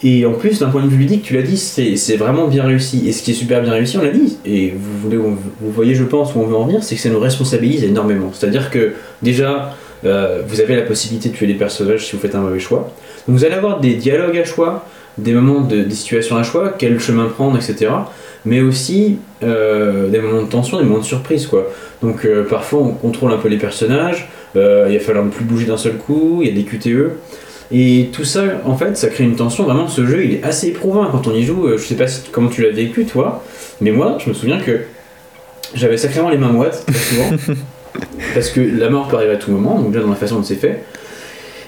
[SPEAKER 2] et en plus, d'un point de vue ludique, tu l'as dit, c'est vraiment bien réussi. Et ce qui est super bien réussi, on l'a dit, et vous, voyez, je pense, où on veut en venir, c'est que ça nous responsabilise énormément. C'est-à-dire que déjà, euh, vous avez la possibilité de tuer des personnages si vous faites un mauvais choix. Donc vous allez avoir des dialogues à choix, des moments de des situations à choix, quel chemin prendre, etc. Mais aussi euh, des moments de tension, des moments de surprise, quoi. Donc euh, parfois on contrôle un peu les personnages, il va falloir ne plus bouger d'un seul coup, il y a des QTE. Et tout ça, en fait, ça crée une tension. Vraiment, ce jeu, il est assez éprouvant quand on y joue. Euh, Je sais pas si- comment tu l'as vécu, toi, mais moi, je me souviens que j'avais sacrément les mains moites, très souvent. parce que la mort peut arriver à tout moment, donc déjà dans la façon dont c'est fait.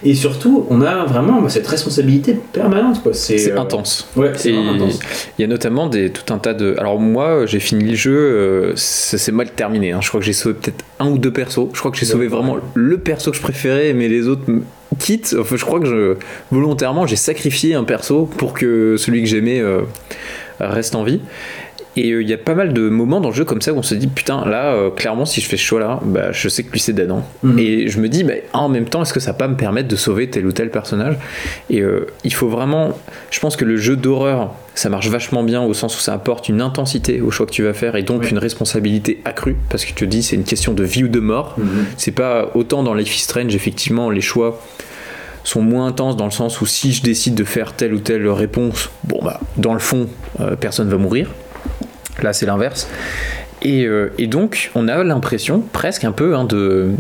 [SPEAKER 2] Et surtout, on a vraiment bah, cette responsabilité permanente, quoi. C'est euh,
[SPEAKER 1] intense.
[SPEAKER 2] Ouais, c'est intense.
[SPEAKER 1] il y a notamment des, tout un tas de. Alors moi, j'ai fini le jeu, euh, ça s'est mal terminé. hein. Je crois que j'ai sauvé peut-être un ou deux persos. Je crois que j'ai sauvé vraiment le perso que je préférais, mais les autres me quittent. Enfin, je crois que je volontairement j'ai sacrifié un perso pour que celui que j'aimais euh, reste en vie. Et euh, il y a pas mal de moments dans le jeu comme ça où on se dit putain là euh, clairement si je fais ce choix là bah, je sais que lui c'est dead hein.
[SPEAKER 2] Mhm.
[SPEAKER 1] et je me dis bah, en même temps est-ce que ça va pas me permettre de sauver tel ou tel personnage? Et euh, il faut vraiment je pense que le jeu d'horreur ça marche vachement bien au sens où ça apporte une intensité au choix que tu vas faire et donc
[SPEAKER 2] Oui.
[SPEAKER 1] une responsabilité accrue parce que tu te dis c'est une question de vie ou de mort
[SPEAKER 2] Mhm.
[SPEAKER 1] c'est pas autant dans Life is Strange effectivement les choix sont moins intenses dans le sens où si je décide de faire telle ou telle réponse bon bah dans le fond euh, personne va mourir là c'est l'inverse. Et, euh, et donc on a l'impression presque un peu hein, de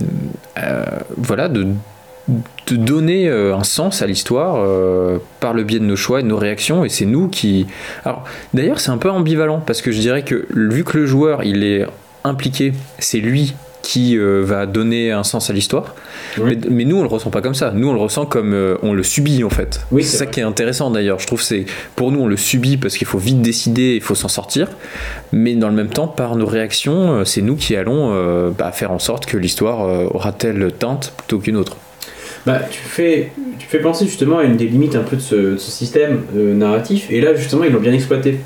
[SPEAKER 1] euh, voilà de donner euh, un sens à l'histoire par le biais de nos choix et de nos réactions. Et c'est nous qui d'ailleurs c'est un peu ambivalent parce que je dirais que vu que le joueur il est impliqué c'est lui qui euh, va donner un sens à l'histoire.
[SPEAKER 2] Oui.
[SPEAKER 1] Mais, mais nous, on le ressent pas comme ça. Nous, on le ressent comme euh, on le subit en fait.
[SPEAKER 2] Oui,
[SPEAKER 1] c'est ça
[SPEAKER 2] vrai.
[SPEAKER 1] qui est intéressant d'ailleurs. Je trouve c'est pour nous, on le subit parce qu'il faut vite décider, il faut s'en sortir. Mais dans le même temps, par nos réactions, euh, c'est nous qui allons euh, bah, faire en sorte que l'histoire aura telle teinte plutôt qu'une autre.
[SPEAKER 2] Bah, tu fais, tu fais penser justement à une des limites un peu de ce, de ce système narratif, et là justement ils l'ont bien exploité.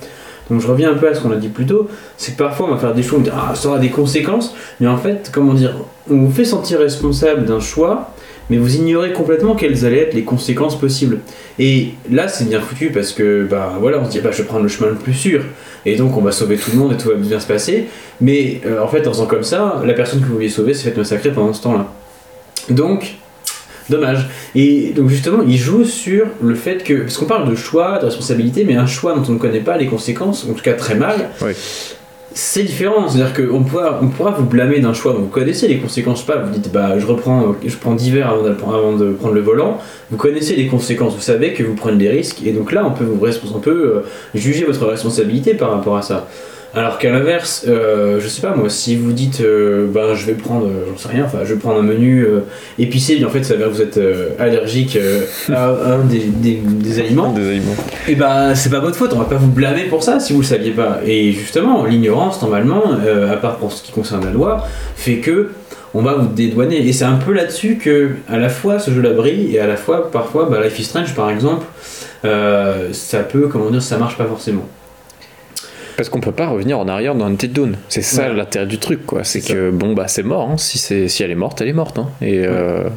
[SPEAKER 2] Donc je reviens un peu à ce qu'on a dit plus tôt, c'est que parfois on va faire des choix, on va dire ah ça aura des conséquences, mais en fait, comment dire, on vous fait sentir responsable d'un choix, mais vous ignorez complètement quelles allaient être les conséquences possibles. Et là c'est bien foutu parce que bah voilà, on se dit bah je vais prendre le chemin le plus sûr, et donc on va sauver tout le monde et tout va bien se passer, mais euh, en fait en faisant comme ça, la personne que vous vouliez sauver s'est fait massacrer pendant ce temps-là. Donc Dommage. Et donc justement, il joue sur le fait que, parce qu'on parle de choix, de responsabilité, mais un choix dont on ne connaît pas les conséquences, en tout cas très mal,
[SPEAKER 1] Oui.
[SPEAKER 2] c'est différent. C'est-à-dire qu'on pourra, on pourra vous blâmer d'un choix dont vous connaissez les conséquences pas. Vous dites, bah je reprends, je prends d'hiver avant, de prendre le volant. Vous connaissez les conséquences, vous savez que vous prenez des risques, et donc là, on peut, vous on peut euh, juger votre responsabilité par rapport à ça. Alors qu'à l'inverse, euh, je sais pas moi, si vous dites, euh, ben je vais prendre, euh, j'en sais rien, enfin je vais prendre un menu épicé, mais en fait ça s'avère que vous êtes allergique à un des, des- des aliments,
[SPEAKER 1] Des aliments.
[SPEAKER 2] et ben c'est pas votre faute, on va pas vous blâmer pour ça si vous le saviez pas. Et justement, l'ignorance normalement, à part pour ce qui concerne la loi, fait que on va vous dédouaner. Et c'est un peu là-dessus que à la fois ce jeu-là brille et à la fois parfois bah, Life is Strange par exemple, ça peut, comment dire, ça marche pas forcément.
[SPEAKER 1] Parce qu'on peut pas revenir en arrière dans Until Dawn. C'est ça
[SPEAKER 2] Ouais.
[SPEAKER 1] l'intérêt du truc, quoi. C'est
[SPEAKER 2] C'est
[SPEAKER 1] que bon bah c'est mort. hein. Si c'est si elle est morte, elle est morte. hein. Et euh,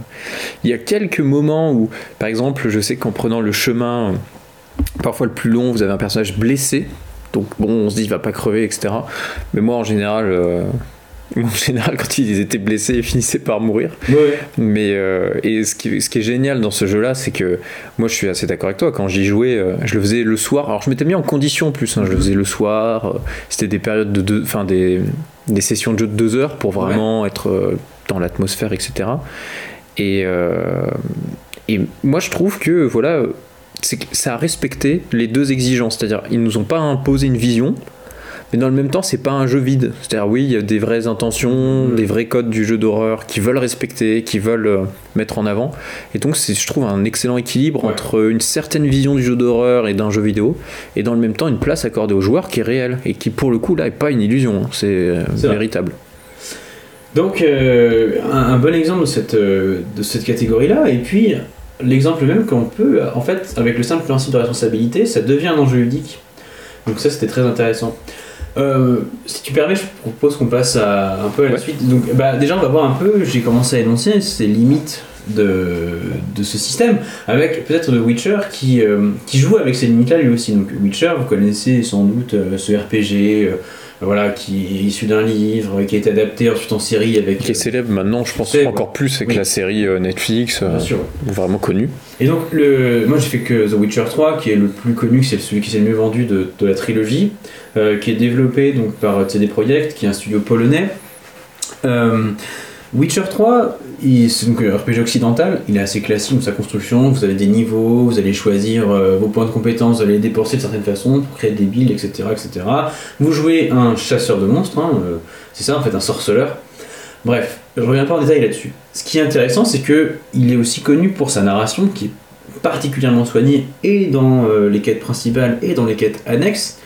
[SPEAKER 1] il y a quelques moments où, par exemple, je sais qu'en prenant le chemin, euh, parfois le plus long, vous avez un personnage blessé. Donc bon, on se dit il va pas crever, etc. Mais moi en général, euh, en général quand ils étaient blessés, ils finissaient par mourir.
[SPEAKER 2] Ouais.
[SPEAKER 1] Mais euh, et ce qui, ce qui est génial dans ce jeu-là, c'est que moi je suis assez d'accord avec toi. Quand j'y jouais, euh, je le faisais le soir. Alors je m'étais mis en condition en plus. hein, je le faisais le soir. euh, C'était des périodes de deux, enfin des, des sessions de jeu de deux heures pour vraiment être dans l'atmosphère, etc. Et et moi je trouve que voilà, que ça a respecté les deux exigences. C'est-à-dire ils nous ont pas imposé une vision. Mais dans le même temps, c'est pas un jeu vide. C'est-à-dire, oui, il y a des vraies intentions,
[SPEAKER 2] Mhm.
[SPEAKER 1] des vrais codes du jeu d'horreur qui veulent respecter, qui veulent euh, mettre en avant. Et donc, c'est, je trouve, un excellent équilibre
[SPEAKER 2] Ouais.
[SPEAKER 1] entre une certaine vision du jeu d'horreur et d'un jeu vidéo, et dans le même temps, une place accordée aux joueurs qui est réelle, et qui, pour le coup, là, est pas une illusion. hein. C'est, euh,
[SPEAKER 2] C'est vrai.
[SPEAKER 1] véritable.
[SPEAKER 2] Donc, euh, un, un bon exemple de cette, de cette catégorie-là, et puis l'exemple même qu'on peut, en fait, avec le simple principe de responsabilité, ça devient un enjeu ludique. Donc, ça, c'était très intéressant. Euh, si tu permets, je propose qu'on passe à, un peu à la
[SPEAKER 1] Ouais.
[SPEAKER 2] suite. Donc, bah, déjà, on va voir un peu, j'ai commencé à énoncer ces limites de, de ce système, avec peut-être The Witcher qui, euh, qui joue avec ces limites-là lui aussi. Donc, Witcher, vous connaissez sans doute euh, ce RPG. Voilà, qui est issu d'un livre, qui été adapté ensuite en série avec.
[SPEAKER 1] Qui est célèbre maintenant, je pense,
[SPEAKER 2] Célèbre.
[SPEAKER 1] encore plus avec
[SPEAKER 2] Oui.
[SPEAKER 1] la série euh, Netflix, euh,
[SPEAKER 2] Bien sûr.
[SPEAKER 1] vraiment connue.
[SPEAKER 2] Et donc, le, moi j'ai fait que The Witcher 3, qui est le plus connu, c'est celui qui s'est le mieux vendu de, de la trilogie, euh, qui est développé donc, par CD Projekt, qui est un studio polonais. Euh, Witcher 3, il- c'est un RPG occidental, il est assez classique dans sa construction, vous avez des niveaux, vous allez choisir euh, vos points de compétence, vous allez les dépenser de certaines façons pour créer des builds, etc. etc. Vous jouez un chasseur de monstres, hein, euh, c'est ça en fait, un sorceleur. Bref, je reviens pas en détail là-dessus. Ce qui est intéressant, c'est que il est aussi connu pour sa narration, qui est particulièrement soignée et dans euh, les quêtes principales et dans les quêtes annexes.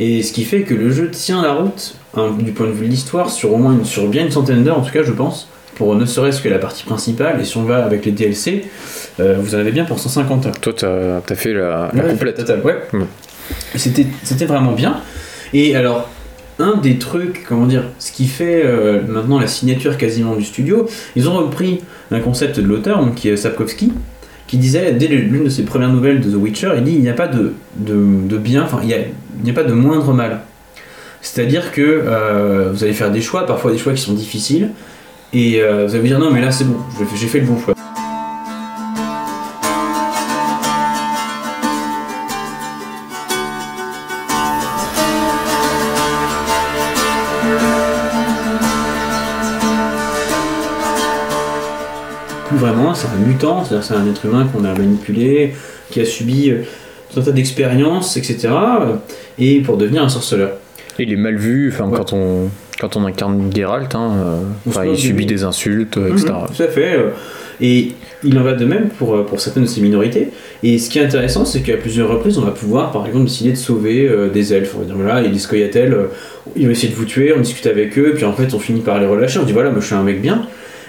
[SPEAKER 2] Et ce qui fait que le jeu tient la route du point de vue de l'histoire sur au moins une, sur bien une centaine d'heures en tout cas je pense pour ne serait-ce que la partie principale et si on va avec les DLC euh, vous en avez bien pour 150 heures.
[SPEAKER 1] Toi, t'as as fait la, la
[SPEAKER 2] Ouais,
[SPEAKER 1] complète.
[SPEAKER 2] totale, ouais.
[SPEAKER 1] Ouais.
[SPEAKER 2] C'était, c'était vraiment bien. Et alors, un des trucs, comment dire, ce qui fait euh, maintenant la signature quasiment du studio, ils ont repris un concept de l'auteur, donc, qui est Sapkowski, qui disait, dès l'une de ses premières nouvelles de The Witcher, il dit il n'y a pas de, de, de bien, enfin, il n'y a, il n'y a pas de moindre mal. C'est-à-dire que euh, vous allez faire des choix, parfois des choix qui sont difficiles, et euh, vous allez vous dire non, mais là c'est bon, j'ai fait le bon choix. plus vraiment, c'est un mutant, c'est-à-dire c'est un être humain qu'on a manipulé, qui a subi euh, tout un tas d'expériences, etc. Et pour devenir un sorceleur.
[SPEAKER 1] Il est mal vu, enfin,
[SPEAKER 2] Ouais.
[SPEAKER 1] quand, on, Quand on incarne Geralt, hein, euh,
[SPEAKER 2] On
[SPEAKER 1] il subit des insultes, euh, etc.
[SPEAKER 2] Mhm, tout à fait. euh, Et il en va de même pour, euh, pour certaines de ces minorités. Et ce qui est intéressant, c'est qu'à plusieurs reprises, on va pouvoir, par exemple, décider de sauver euh, des elfes. On va dire, voilà, il y a des Scoia'tael, euh, ils vont essayer de vous tuer, on discute avec eux, puis en fait, on finit par les relâcher. On dit, voilà, moi je suis un mec bien.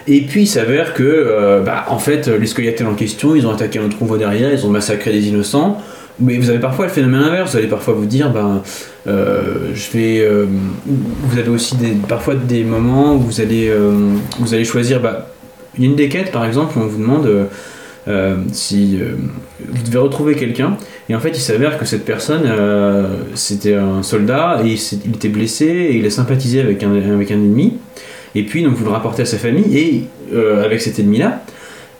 [SPEAKER 2] Et puis il s'avère que, euh, bah, en fait, les Scoia'tael en question, ils ont attaqué un autre convoi derrière, ils ont massacré des innocents. Mais vous avez parfois le phénomène inverse, vous allez parfois vous dire, ben, euh, je vais. euh, vous avez aussi des, parfois des moments où vous allez, euh, vous allez choisir. Bah, il y a une des quêtes, par exemple, où on vous demande si vous devez retrouver quelqu'un, et en fait, il s'avère que cette personne, c'était un soldat, et il, il était blessé, et il a sympathisé avec un, avec un ennemi, et puis donc vous le rapportez à sa famille, et avec cet ennemi-là,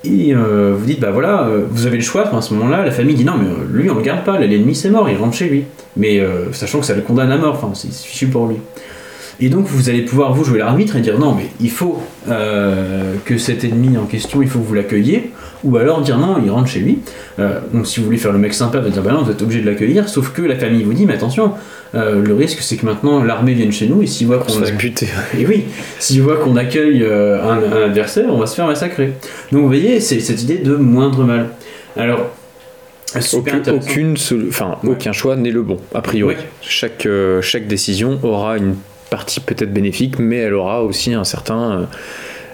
[SPEAKER 2] et euh, vous dites, bah voilà, euh, vous avez le choix, à ce moment-là, la famille dit non, mais euh, lui on le garde pas, l'ennemi c'est mort, il rentre chez lui. Mais sachant que ça le condamne à mort, enfin c'est fichu pour lui. Et donc vous allez pouvoir vous jouer l'arbitre et dire non, mais il faut que cet ennemi en question, il faut que vous l'accueilliez, ou alors dire non, il rentre chez lui. Euh, donc si vous voulez faire le mec sympa, vous dire bah non, vous êtes obligé de l'accueillir, sauf que la famille vous dit, mais attention, euh, le risque c'est que maintenant l'armée vienne chez nous et s'ils voient
[SPEAKER 1] On
[SPEAKER 2] qu'on a et oui, s'ils voient qu'on accueille euh, un, un adversaire, on va se faire massacrer. Donc vous voyez, c'est cette idée de moindre mal. Alors, super
[SPEAKER 1] aucune enfin,
[SPEAKER 2] Ouais.
[SPEAKER 1] aucun choix n'est le bon, a priori.
[SPEAKER 2] Ouais.
[SPEAKER 1] Chaque, chaque décision aura une partie peut-être bénéfique, mais elle aura aussi un certain.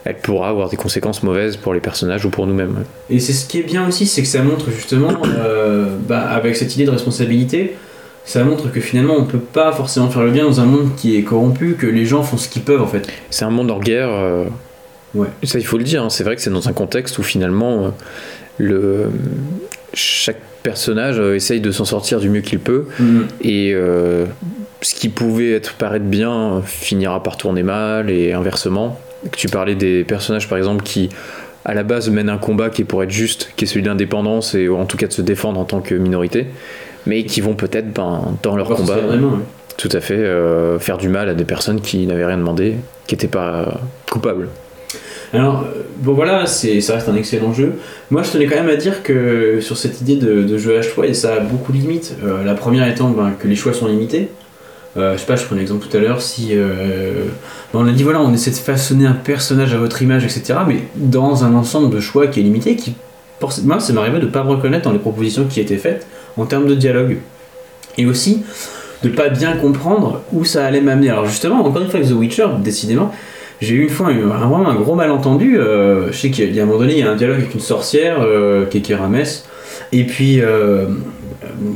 [SPEAKER 1] Elle pourra avoir des conséquences mauvaises pour les personnages ou pour nous-mêmes.
[SPEAKER 2] Et c'est ce qui est bien aussi, c'est que ça montre justement, euh, bah, avec cette idée de responsabilité, ça montre que finalement on peut pas forcément faire le bien dans un monde qui est corrompu, que les gens font ce qu'ils peuvent en fait.
[SPEAKER 1] C'est un monde en guerre. euh,
[SPEAKER 2] Ouais.
[SPEAKER 1] Ça, il faut le dire. hein, C'est vrai que c'est dans un contexte où finalement, euh, le, chaque personnage essaye de s'en sortir du mieux qu'il peut. Et euh, ce qui pouvait être paraître bien finira par tourner mal et inversement. Que tu parlais des personnages par exemple qui à la base mènent un combat qui est pour être juste, qui est celui de l'indépendance et en tout cas de se défendre en tant que minorité, mais qui vont peut-être ben, dans leur combat
[SPEAKER 2] vraiment,
[SPEAKER 1] tout à fait euh, faire du mal à des personnes qui n'avaient rien demandé, qui n'étaient pas coupables.
[SPEAKER 2] Alors, euh, bon voilà, c'est, ça reste un excellent jeu. Moi, je tenais quand même à dire que sur cette idée de, de jeu à choix, et ça a beaucoup de limites. Euh, la première étant ben, que les choix sont limités. Euh, je sais pas, je prenais l'exemple tout à l'heure, si euh, ben, on a dit voilà, on essaie de façonner un personnage à votre image, etc. Mais dans un ensemble de choix qui est limité, qui, moi, ça m'arrivait de pas me reconnaître dans les propositions qui étaient faites en termes de dialogue. Et aussi, de pas bien comprendre où ça allait m'amener. Alors justement, encore une fois avec The Witcher, décidément, j'ai eu une fois vraiment un gros malentendu. euh, je sais qu'il y a- un moment donné, il y a un dialogue avec une sorcière qui est. Et puis,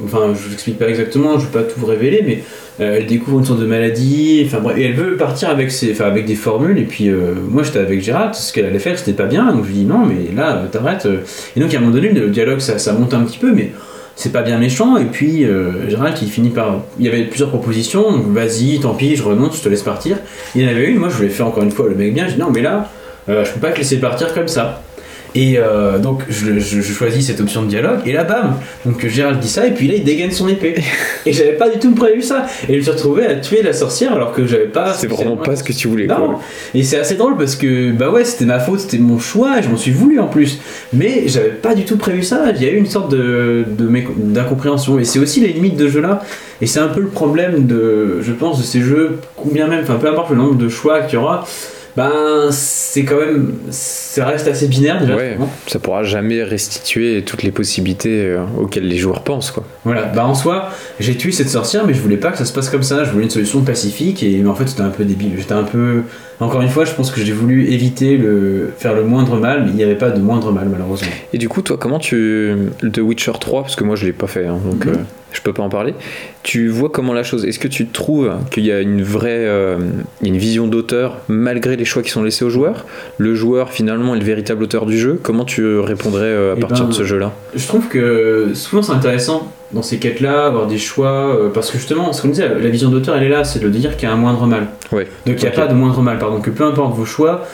[SPEAKER 2] enfin, je vous explique pas exactement, je vais pas tout vous révéler, mais euh, elle découvre une sorte de maladie. Enfin bref, et elle veut partir avec ses, enfin, avec des formules. Et puis, euh, moi, j'étais avec Gérard, ce qu'elle allait faire, c'était pas bien. Donc je lui dis non, mais là, euh, t'arrêtes. euh. Et donc, à un moment donné, le dialogue, ça, ça monte un petit peu, mais c'est pas bien méchant. Et puis, Gérald qui finit par. Il y avait plusieurs propositions, vas-y, tant pis, je renonce, je te laisse partir. Il y en avait une, moi je voulais faire encore une fois le mec bien, je dis non, mais là, je peux pas te laisser partir comme ça. Et euh, donc je, je- je choisis cette option de dialogue, et là bam Donc Gérald dit ça, et puis là il dégaine son épée. et j'avais pas du tout prévu ça. Et je me suis retrouvé à tuer la sorcière alors que j'avais pas.
[SPEAKER 1] C'est vraiment pas ce que tu voulais.
[SPEAKER 2] Non,
[SPEAKER 1] quoi.
[SPEAKER 2] et c'est assez drôle parce que bah ouais, c'était ma faute, c'était mon choix, je m'en suis voulu en plus. Mais j'avais pas du tout prévu ça. Il y a eu une sorte de, d'incompréhension. Et c'est aussi les limites de jeu là. Et c'est un peu le problème de, je pense, de ces jeux, combien même, enfin peu importe le nombre de choix qu'il y aura. Ben c'est quand même, ça reste assez binaire déjà.
[SPEAKER 1] Ouais, ça pourra jamais restituer toutes les possibilités euh, auxquelles les joueurs pensent. Quoi.
[SPEAKER 2] Voilà, bah en soi, j'ai tué cette sorcière, mais je voulais pas que ça se passe comme ça. Je voulais une solution pacifique, et mais en fait, c'était un peu débile. J'étais un peu. Encore une fois, je pense que j'ai voulu éviter le faire le moindre mal, mais il n'y avait pas de moindre mal, malheureusement.
[SPEAKER 1] Et du coup, toi, comment tu. The Witcher 3, parce que moi je l'ai pas fait, hein, donc
[SPEAKER 2] Mhm.
[SPEAKER 1] euh, je peux pas en parler. Tu vois comment la chose. Est-ce que tu trouves qu'il y a une vraie. euh, une vision d'auteur malgré les choix qui sont laissés aux joueurs? Le joueur, finalement, est le véritable auteur du jeu? Comment tu répondrais euh, à
[SPEAKER 2] Eh
[SPEAKER 1] partir
[SPEAKER 2] ben,
[SPEAKER 1] de ce jeu-là?
[SPEAKER 2] Je trouve que souvent c'est intéressant dans ces quêtes-là, avoir des choix, euh, parce que justement, ce qu'on disait, la vision d'auteur, elle est là, c'est de dire qu'il y a un moindre mal.
[SPEAKER 1] Ouais.
[SPEAKER 2] Donc il n'y a pas de moindre mal, pardon, que peu importe vos choix,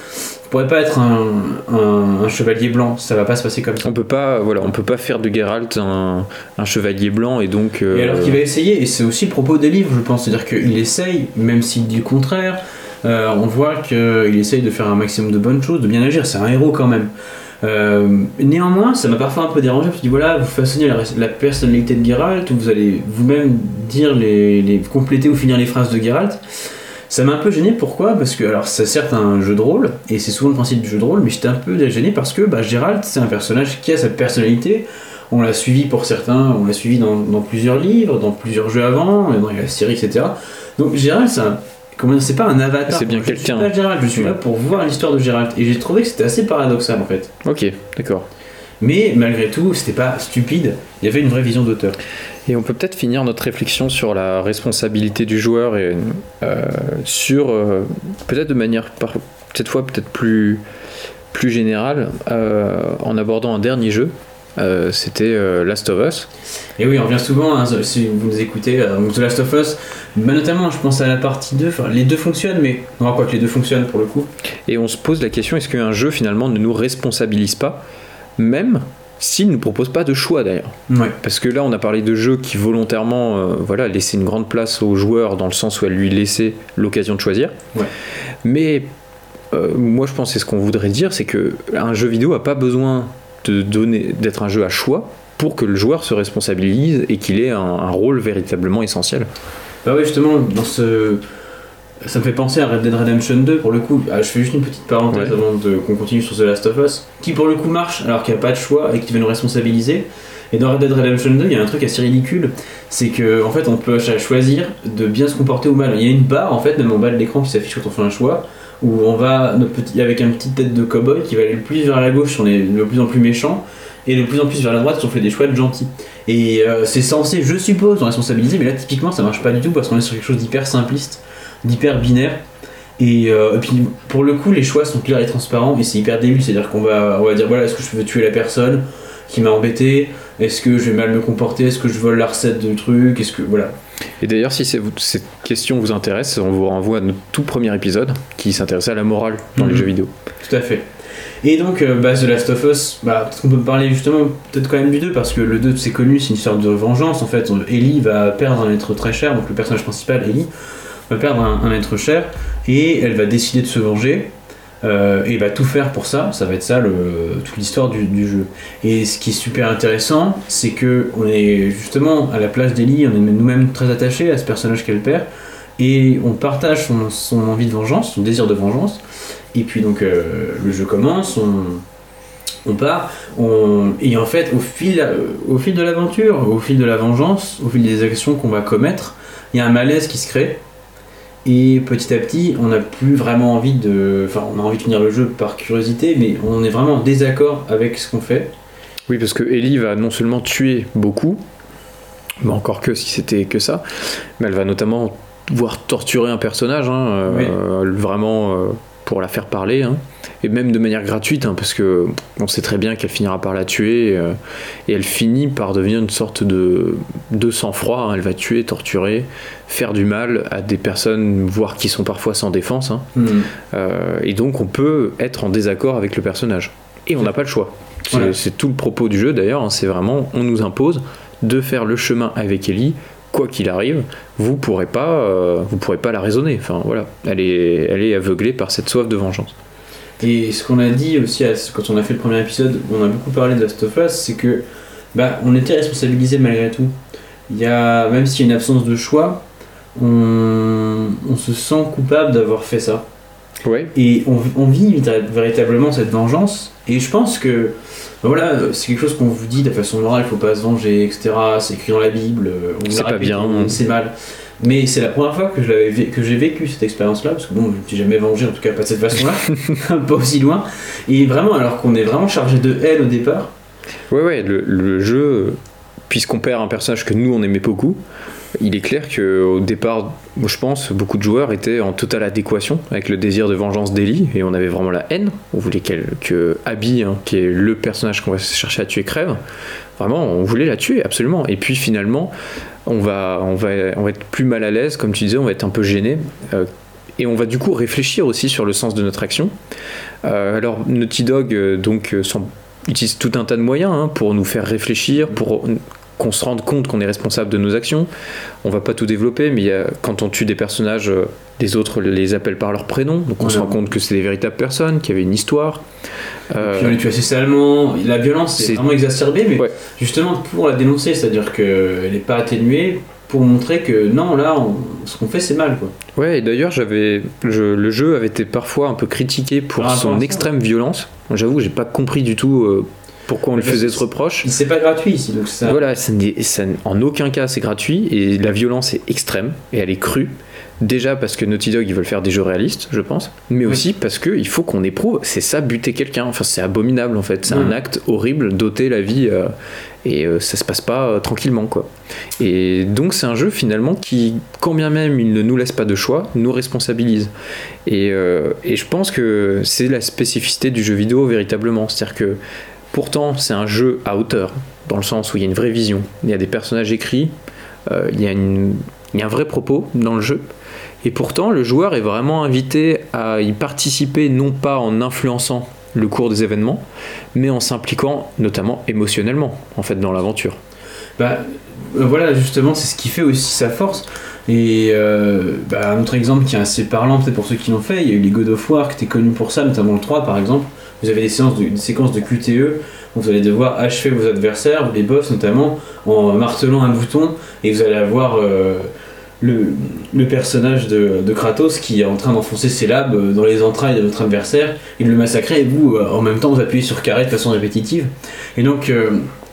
[SPEAKER 2] pourrez pas être un, un- un chevalier blanc, ça va pas se passer comme ça.
[SPEAKER 1] On peut pas, voilà, on peut pas faire de Geralt un, un chevalier blanc et donc. euh,
[SPEAKER 2] Et alors qu'il va essayer, et c'est aussi le propos des livres, je pense, c'est-à-dire qu'il essaye, même s'il dit le contraire, euh, on voit qu'il essaye de faire un maximum de bonnes choses, de bien agir, c'est un héros quand même. Euh, néanmoins, ça m'a parfois un peu dérangé, parce que je dis voilà, vous façonnez la, la personnalité de Geralt, vous allez vous-même dire les, les compléter ou finir les phrases de Geralt, Ça m'a un peu gêné, pourquoi? Parce que, alors, c'est certes un jeu de rôle, et c'est souvent le principe du jeu de rôle, mais j'étais un peu gêné parce que bah, Gérald, c'est un personnage qui a sa personnalité. On l'a suivi pour certains, on l'a suivi dans, dans plusieurs livres, dans plusieurs jeux avant, dans la série, etc. Donc, Gérald, c'est un. C'est pas un avatar.
[SPEAKER 1] C'est bien
[SPEAKER 2] Je
[SPEAKER 1] quelqu'un.
[SPEAKER 2] suis pas Gérald, je suis là pour voir l'histoire de Gérald. Et j'ai trouvé que c'était assez paradoxal en fait.
[SPEAKER 1] Ok, d'accord.
[SPEAKER 2] Mais malgré tout, c'était pas stupide, il y avait une vraie vision d'auteur.
[SPEAKER 1] Et on peut peut-être finir notre réflexion sur la responsabilité du joueur et euh, sur euh, peut-être de manière par, cette fois peut-être plus plus générale euh, en abordant un dernier jeu. C'était Last of Us.
[SPEAKER 2] Et oui, on revient souvent, hein, si vous nous écoutez, euh, The Last of Us, bah, notamment je pense à la partie 2, enfin les deux fonctionnent, mais on va quoi que les deux fonctionnent pour le coup.
[SPEAKER 1] Et on se pose la question est-ce qu'un jeu finalement ne nous responsabilise pas, même s'il ne nous propose pas de choix d'ailleurs. Parce que là, on a parlé de jeux qui volontairement euh, voilà, laissaient une grande place au joueur dans le sens où elle lui laissait l'occasion de choisir.
[SPEAKER 2] Ouais.
[SPEAKER 1] Mais euh, moi, je pense que ce qu'on voudrait dire, c'est que un jeu vidéo n'a pas besoin de donner d'être un jeu à choix pour que le joueur se responsabilise et qu'il ait un, un rôle véritablement essentiel.
[SPEAKER 2] Bah oui, justement, dans ce. Ça me fait penser à Red Dead Redemption 2 pour le coup. Ah, je fais juste une petite parenthèse
[SPEAKER 1] Ouais.
[SPEAKER 2] avant qu'on continue sur The Last of Us, qui pour le coup marche alors qu'il n'y a pas de choix et qui va nous responsabiliser. Et dans Red Dead Redemption 2, il y a un truc assez ridicule, c'est que en fait on peut ch- choisir de bien se comporter ou mal. Il y a une barre en fait, même en bas de l'écran qui s'affiche quand on fait un choix, où on va notre petit, avec une petite tête de cowboy qui va aller le plus vers la gauche si on est de plus en plus méchant, et de plus en plus vers la droite si on fait des choix de gentil. Et euh, c'est censé, je suppose, nous responsabiliser, mais là typiquement ça marche pas du tout parce qu'on est sur quelque chose d'hyper simpliste, d'hyper binaire. Et, euh, et puis pour le coup, les choix sont clairs et transparents et c'est hyper débile, c'est-à-dire qu'on va, on va dire voilà, est-ce que je veux tuer la personne qui m'a embêté? Est-ce que je vais mal me comporter? Est-ce que je vole la recette de truc Est-ce que voilà
[SPEAKER 1] Et d'ailleurs, si cette question vous intéresse, on vous renvoie à notre tout premier épisode qui s'intéressait à la morale dans les
[SPEAKER 2] Mhm.
[SPEAKER 1] jeux vidéo.
[SPEAKER 2] Tout à fait. Et donc, euh, bah, The Last of Us, bah, peut-être qu'on peut parler justement, peut-être quand même du 2, parce que le 2, c'est connu, c'est une histoire de vengeance. En fait, on- Ellie va perdre un être très cher, donc le personnage principal, Ellie, va perdre un, être cher, et elle va décider de se venger, euh, et va tout faire pour ça. Ça va être ça, toute l'histoire du, jeu. Et ce qui est super intéressant, c'est que on est justement à la place d'Ellie, on est nous-mêmes très attachés à ce personnage qu'elle perd, et on partage son, envie de vengeance, son désir de vengeance. Et puis donc euh, le jeu commence, on, part, et en fait au fil, au fil de l'aventure, au fil de la vengeance, au fil des actions qu'on va commettre, il y a un malaise qui se crée. Et petit à petit, on n'a plus vraiment envie de. Enfin, on a envie de finir le jeu par curiosité, mais on est vraiment en désaccord avec ce qu'on fait.
[SPEAKER 1] Oui, parce que Ellie va non seulement tuer beaucoup, mais encore que si c'était que ça, mais elle va notamment voir torturer un personnage, hein, euh, vraiment euh, pour la faire parler, hein, et même de manière gratuite, hein, parce que on sait très bien qu'elle finira par la tuer, euh, et elle finit par devenir une sorte de, de sang-froid, hein, elle va tuer, torturer, faire du mal à des personnes, voire qui sont parfois sans défense, hein, euh, et donc on peut être en désaccord avec le personnage. Et on n'a pas le choix. C'est
[SPEAKER 2] Voilà.
[SPEAKER 1] tout le propos du jeu d'ailleurs, c'est vraiment on nous impose de faire le chemin avec Ellie, quoi qu'il arrive, vous pourrez pas, euh, vous pourrez pas la raisonner. Enfin voilà, elle est, elle est aveuglée par cette soif de vengeance.
[SPEAKER 2] Et ce qu'on a dit aussi quand on a fait le premier épisode, on a beaucoup parlé de Last of Us, c'est que bah, on était responsabilisé malgré tout. Il y a, même s'il y a une absence de choix, on, on se sent coupable d'avoir fait ça.
[SPEAKER 1] Ouais.
[SPEAKER 2] Et on, on vit véri- véritablement cette vengeance. Et je pense que bah voilà, c'est quelque chose qu'on vous dit de façon morale, il faut pas se venger, etc. C'est écrit dans la Bible, euh, on
[SPEAKER 1] C'est pas bien.
[SPEAKER 2] c'est mal. Mais c'est la première fois que je l'avais vé- que j'ai vécu cette expérience-là, parce que bon, je ne suis jamais vengé, en tout cas pas de cette façon-là, pas aussi loin. Et vraiment, alors qu'on est vraiment chargé de haine au départ,
[SPEAKER 1] Ouais, ouais, le, le jeu, puisqu'on perd un personnage que nous on aimait beaucoup, il est clair que au départ, je pense, beaucoup de joueurs étaient en totale adéquation avec le désir de vengeance d'Ellie et on avait vraiment la haine. On voulait que Abby, hein, qui est le personnage qu'on va chercher à tuer, crève. Vraiment, on voulait la tuer, absolument. Et puis finalement, on va, on va, on va être plus mal à l'aise, comme tu disais, on va être un peu gêné. euh, et on va du coup réfléchir aussi sur le sens de notre action. Euh, alors, Naughty Dog, euh, donc, utilise tout un tas de moyens hein, pour nous faire réfléchir, pour qu'on se rende compte qu'on est responsable de nos actions. On va pas tout développer, mais y a- quand on tue des personnages, euh, les autres les appellent par leur prénom, donc on se rend compte que c'est des véritables personnes, qui avaient une histoire. Euh,
[SPEAKER 2] puis on les tue assez salement, la violence c'est vraiment exacerbé, mais
[SPEAKER 1] Ouais.
[SPEAKER 2] justement pour la dénoncer, c'est-à-dire qu'elle n'est pas atténuée, pour montrer que non, là, on- ce qu'on fait, c'est mal, quoi.
[SPEAKER 1] Ouais, et d'ailleurs, j'avais, je- le jeu avait été parfois un peu critiqué pour son extrême violence. J'avoue, j'ai pas compris du tout euh, pourquoi on lui faisait
[SPEAKER 2] que
[SPEAKER 1] ce reproche.
[SPEAKER 2] C'est pas gratuit ici, donc ça.
[SPEAKER 1] Voilà, ça en aucun cas c'est gratuit et la violence est extrême et elle est crue. Déjà parce que Naughty Dog ils veulent faire des jeux réalistes, je pense, mais
[SPEAKER 2] Oui.
[SPEAKER 1] aussi parce qu'il faut qu'on éprouve. C'est ça buter quelqu'un. Enfin, c'est abominable en fait. C'est
[SPEAKER 2] Oui.
[SPEAKER 1] un acte horrible d'ôter la vie euh, et euh, ça se passe pas euh, tranquillement quoi. Et donc c'est un jeu finalement qui, quand bien même il ne nous laisse pas de choix, nous responsabilise. Et, euh, et je pense que c'est la spécificité du jeu vidéo véritablement. C'est-à-dire que pourtant c'est un jeu à hauteur, dans le sens où il y a une vraie vision, il y a des personnages écrits, euh, il, y a un vrai propos dans le jeu. Et pourtant le joueur est vraiment invité à y participer non pas en influençant le cours des événements, mais en s'impliquant notamment émotionnellement en fait dans l'aventure.
[SPEAKER 2] Bah, euh, voilà, justement, c'est ce qui fait aussi sa force. Et euh, bah, un autre exemple qui est assez parlant, peut-être pour ceux qui l'ont fait, il y a eu les God of War qui étaient connus pour ça, notamment le 3 par exemple. Vous avez des, séances de, des séquences de QTE vous allez devoir achever vos adversaires, les boss notamment, en martelant un bouton, et vous allez avoir euh, le, personnage de, Kratos qui est en train d'enfoncer ses labs euh, dans les entrailles de votre adversaire, et de le massacrer, et vous, euh, en même temps, vous appuyez sur carré de façon répétitive. Et donc,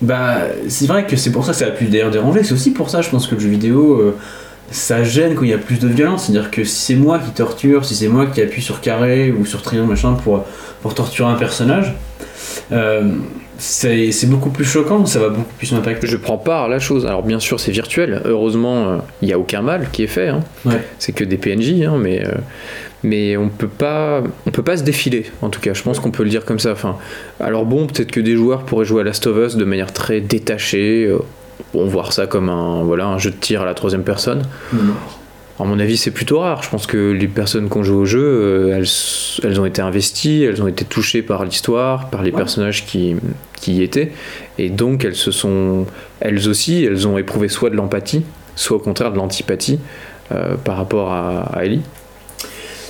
[SPEAKER 2] bah, c'est vrai que c'est pour ça que ça a pu d'ailleurs déranger. C'est aussi pour ça, je pense que le jeu vidéo, ça gêne quand il y a plus de violence. C'est-à-dire que si c'est moi qui torture, si c'est moi qui appuie sur carré ou sur triangle machin pour, pour torturer un personnage, euh, c'est beaucoup plus choquant, ça va beaucoup plus m'impacter.
[SPEAKER 1] Je prends part à la chose. Alors bien sûr c'est virtuel. Heureusement euh, il n'y a aucun mal qui est fait. hein.
[SPEAKER 2] Ouais.
[SPEAKER 1] C'est que des PNJ, hein, mais euh, mais on peut pas on peut pas se défiler. En tout cas, je pense qu'on peut le dire comme ça. Enfin, alors bon, peut-être que des joueurs pourraient jouer à Last of Us de manière très détachée. Bon, voir ça comme un voilà un jeu de tir à la troisième personne.
[SPEAKER 2] Mhm.
[SPEAKER 1] À mon avis, c'est plutôt rare. Je pense que les personnes qui ont joué au jeu, euh, elles, elles ont été investies, elles ont été touchées par l'histoire, par les
[SPEAKER 2] Ouais.
[SPEAKER 1] personnages qui, qui y étaient. Et donc, elles se sont, elles aussi, elles ont éprouvé soit de l'empathie, soit au contraire de l'antipathie euh, par rapport à, à Ellie.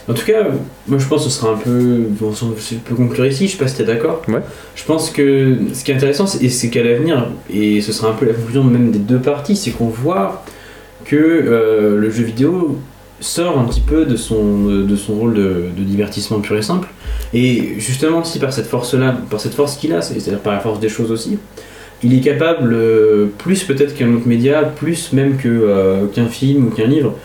[SPEAKER 2] En tout cas, moi je pense que ce sera un peu. Bon, je peux conclure ici, je sais pas si t'es d'accord.
[SPEAKER 1] Ouais.
[SPEAKER 2] Je pense que ce qui est intéressant, c'est c'est qu'à l'avenir, et ce sera un peu la conclusion même des deux parties, c'est qu'on voit que euh, le jeu vidéo sort un petit peu de son, de son rôle de, de divertissement pur et simple. Et justement aussi par cette force-là, par cette force qu'il a, c'est- c'est-à-dire par la force des choses aussi, il est capable, euh, plus peut-être qu'un autre média, plus même euh, qu'un film ou qu'un livre,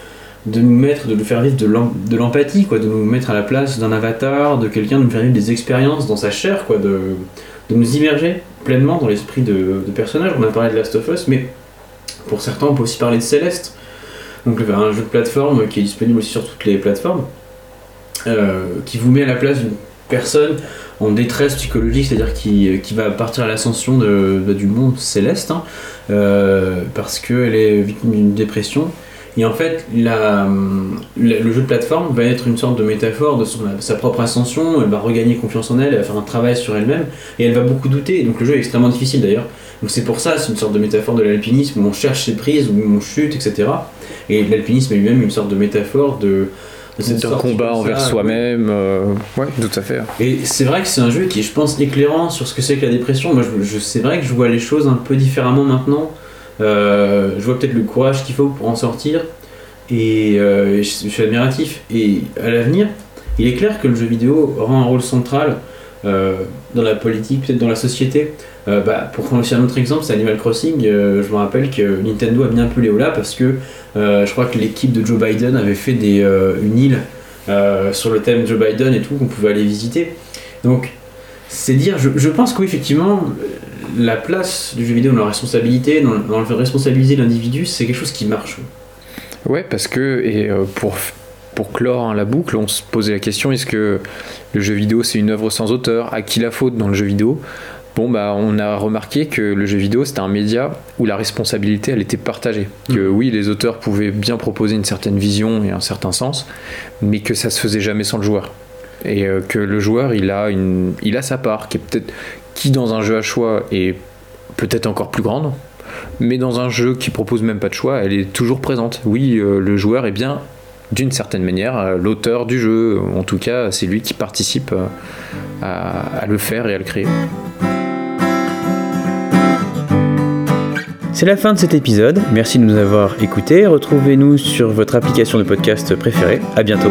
[SPEAKER 2] de nous mettre, de nous faire vivre de l'em- de l'empathie, quoi, de nous mettre à la place d'un avatar, de quelqu'un, de nous faire vivre des expériences dans sa chair, quoi, de, nous immerger pleinement dans l'esprit de, personnages. On a parlé de Last of Us, mais pour certains, on peut aussi parler de Celeste, donc un jeu de plateforme qui est disponible aussi sur toutes les plateformes, euh, qui vous met à la place d'une personne en détresse psychologique, c'est-à-dire qui, va partir à l'ascension du monde céleste, hein, euh, parce qu'elle est victime d'une dépression. Et en fait, la- la- le jeu de plateforme va être une sorte de métaphore de son- sa propre ascension, elle va regagner confiance en elle, elle va faire un travail sur elle-même, et elle va beaucoup douter, donc le jeu est extrêmement difficile d'ailleurs. Donc c'est pour ça, c'est une sorte de métaphore de l'alpinisme où on cherche ses prises, où on chute, etc. Et l'alpinisme est lui-même une sorte de métaphore de... de cette
[SPEAKER 1] C'est un
[SPEAKER 2] sortie
[SPEAKER 1] combat envers soi-même. euh, ouais, tout à fait.
[SPEAKER 2] et c'est vrai que c'est un jeu qui est, je pense, éclairant sur ce que c'est que la dépression. Moi, je, je- c'est vrai que je vois les choses un peu différemment maintenant. Euh, je vois peut-être le courage qu'il faut pour en sortir. Et euh, je, suis admiratif. Et à l'avenir, il est clair que le jeu vidéo aura un rôle central euh, dans la politique, peut-être dans la société. Bah, pour prendre aussi un autre exemple, c'est Animal Crossing. Je me rappelle que Nintendo a mis un peu les là parce que je crois que l'équipe de Joe Biden avait fait une île sur le thème Joe Biden et tout qu'on pouvait aller visiter. Donc, c'est dire, je, pense qu'effectivement, la place du jeu vidéo dans la responsabilité, dans, dans le fait de responsabiliser l'individu, c'est quelque chose qui marche.
[SPEAKER 1] Ouais, parce que, et euh, pour, pour clore hein, la boucle, on se posait la question est-ce que le jeu vidéo c'est une œuvre sans auteur? À qui la faute dans le jeu vidéo? Bon, bah, on a remarqué que le jeu vidéo c'était un média où la responsabilité elle était partagée. Que oui, les auteurs pouvaient bien proposer une certaine vision et un certain sens, mais que ça se faisait jamais sans le joueur. Et euh, que le joueur il a, une, il a sa part, qui est peut-être, qui dans un jeu à choix est peut-être encore plus grande, mais dans un jeu qui propose même pas de choix, elle est toujours présente. Oui, euh, le joueur est bien, d'une certaine manière, euh, l'auteur du jeu. En tout cas, c'est lui qui participe euh, à, le faire et à le créer.
[SPEAKER 2] C'est la fin de cet épisode. Merci de nous avoir écoutés. Retrouvez-nous sur votre application de podcast préférée. À bientôt.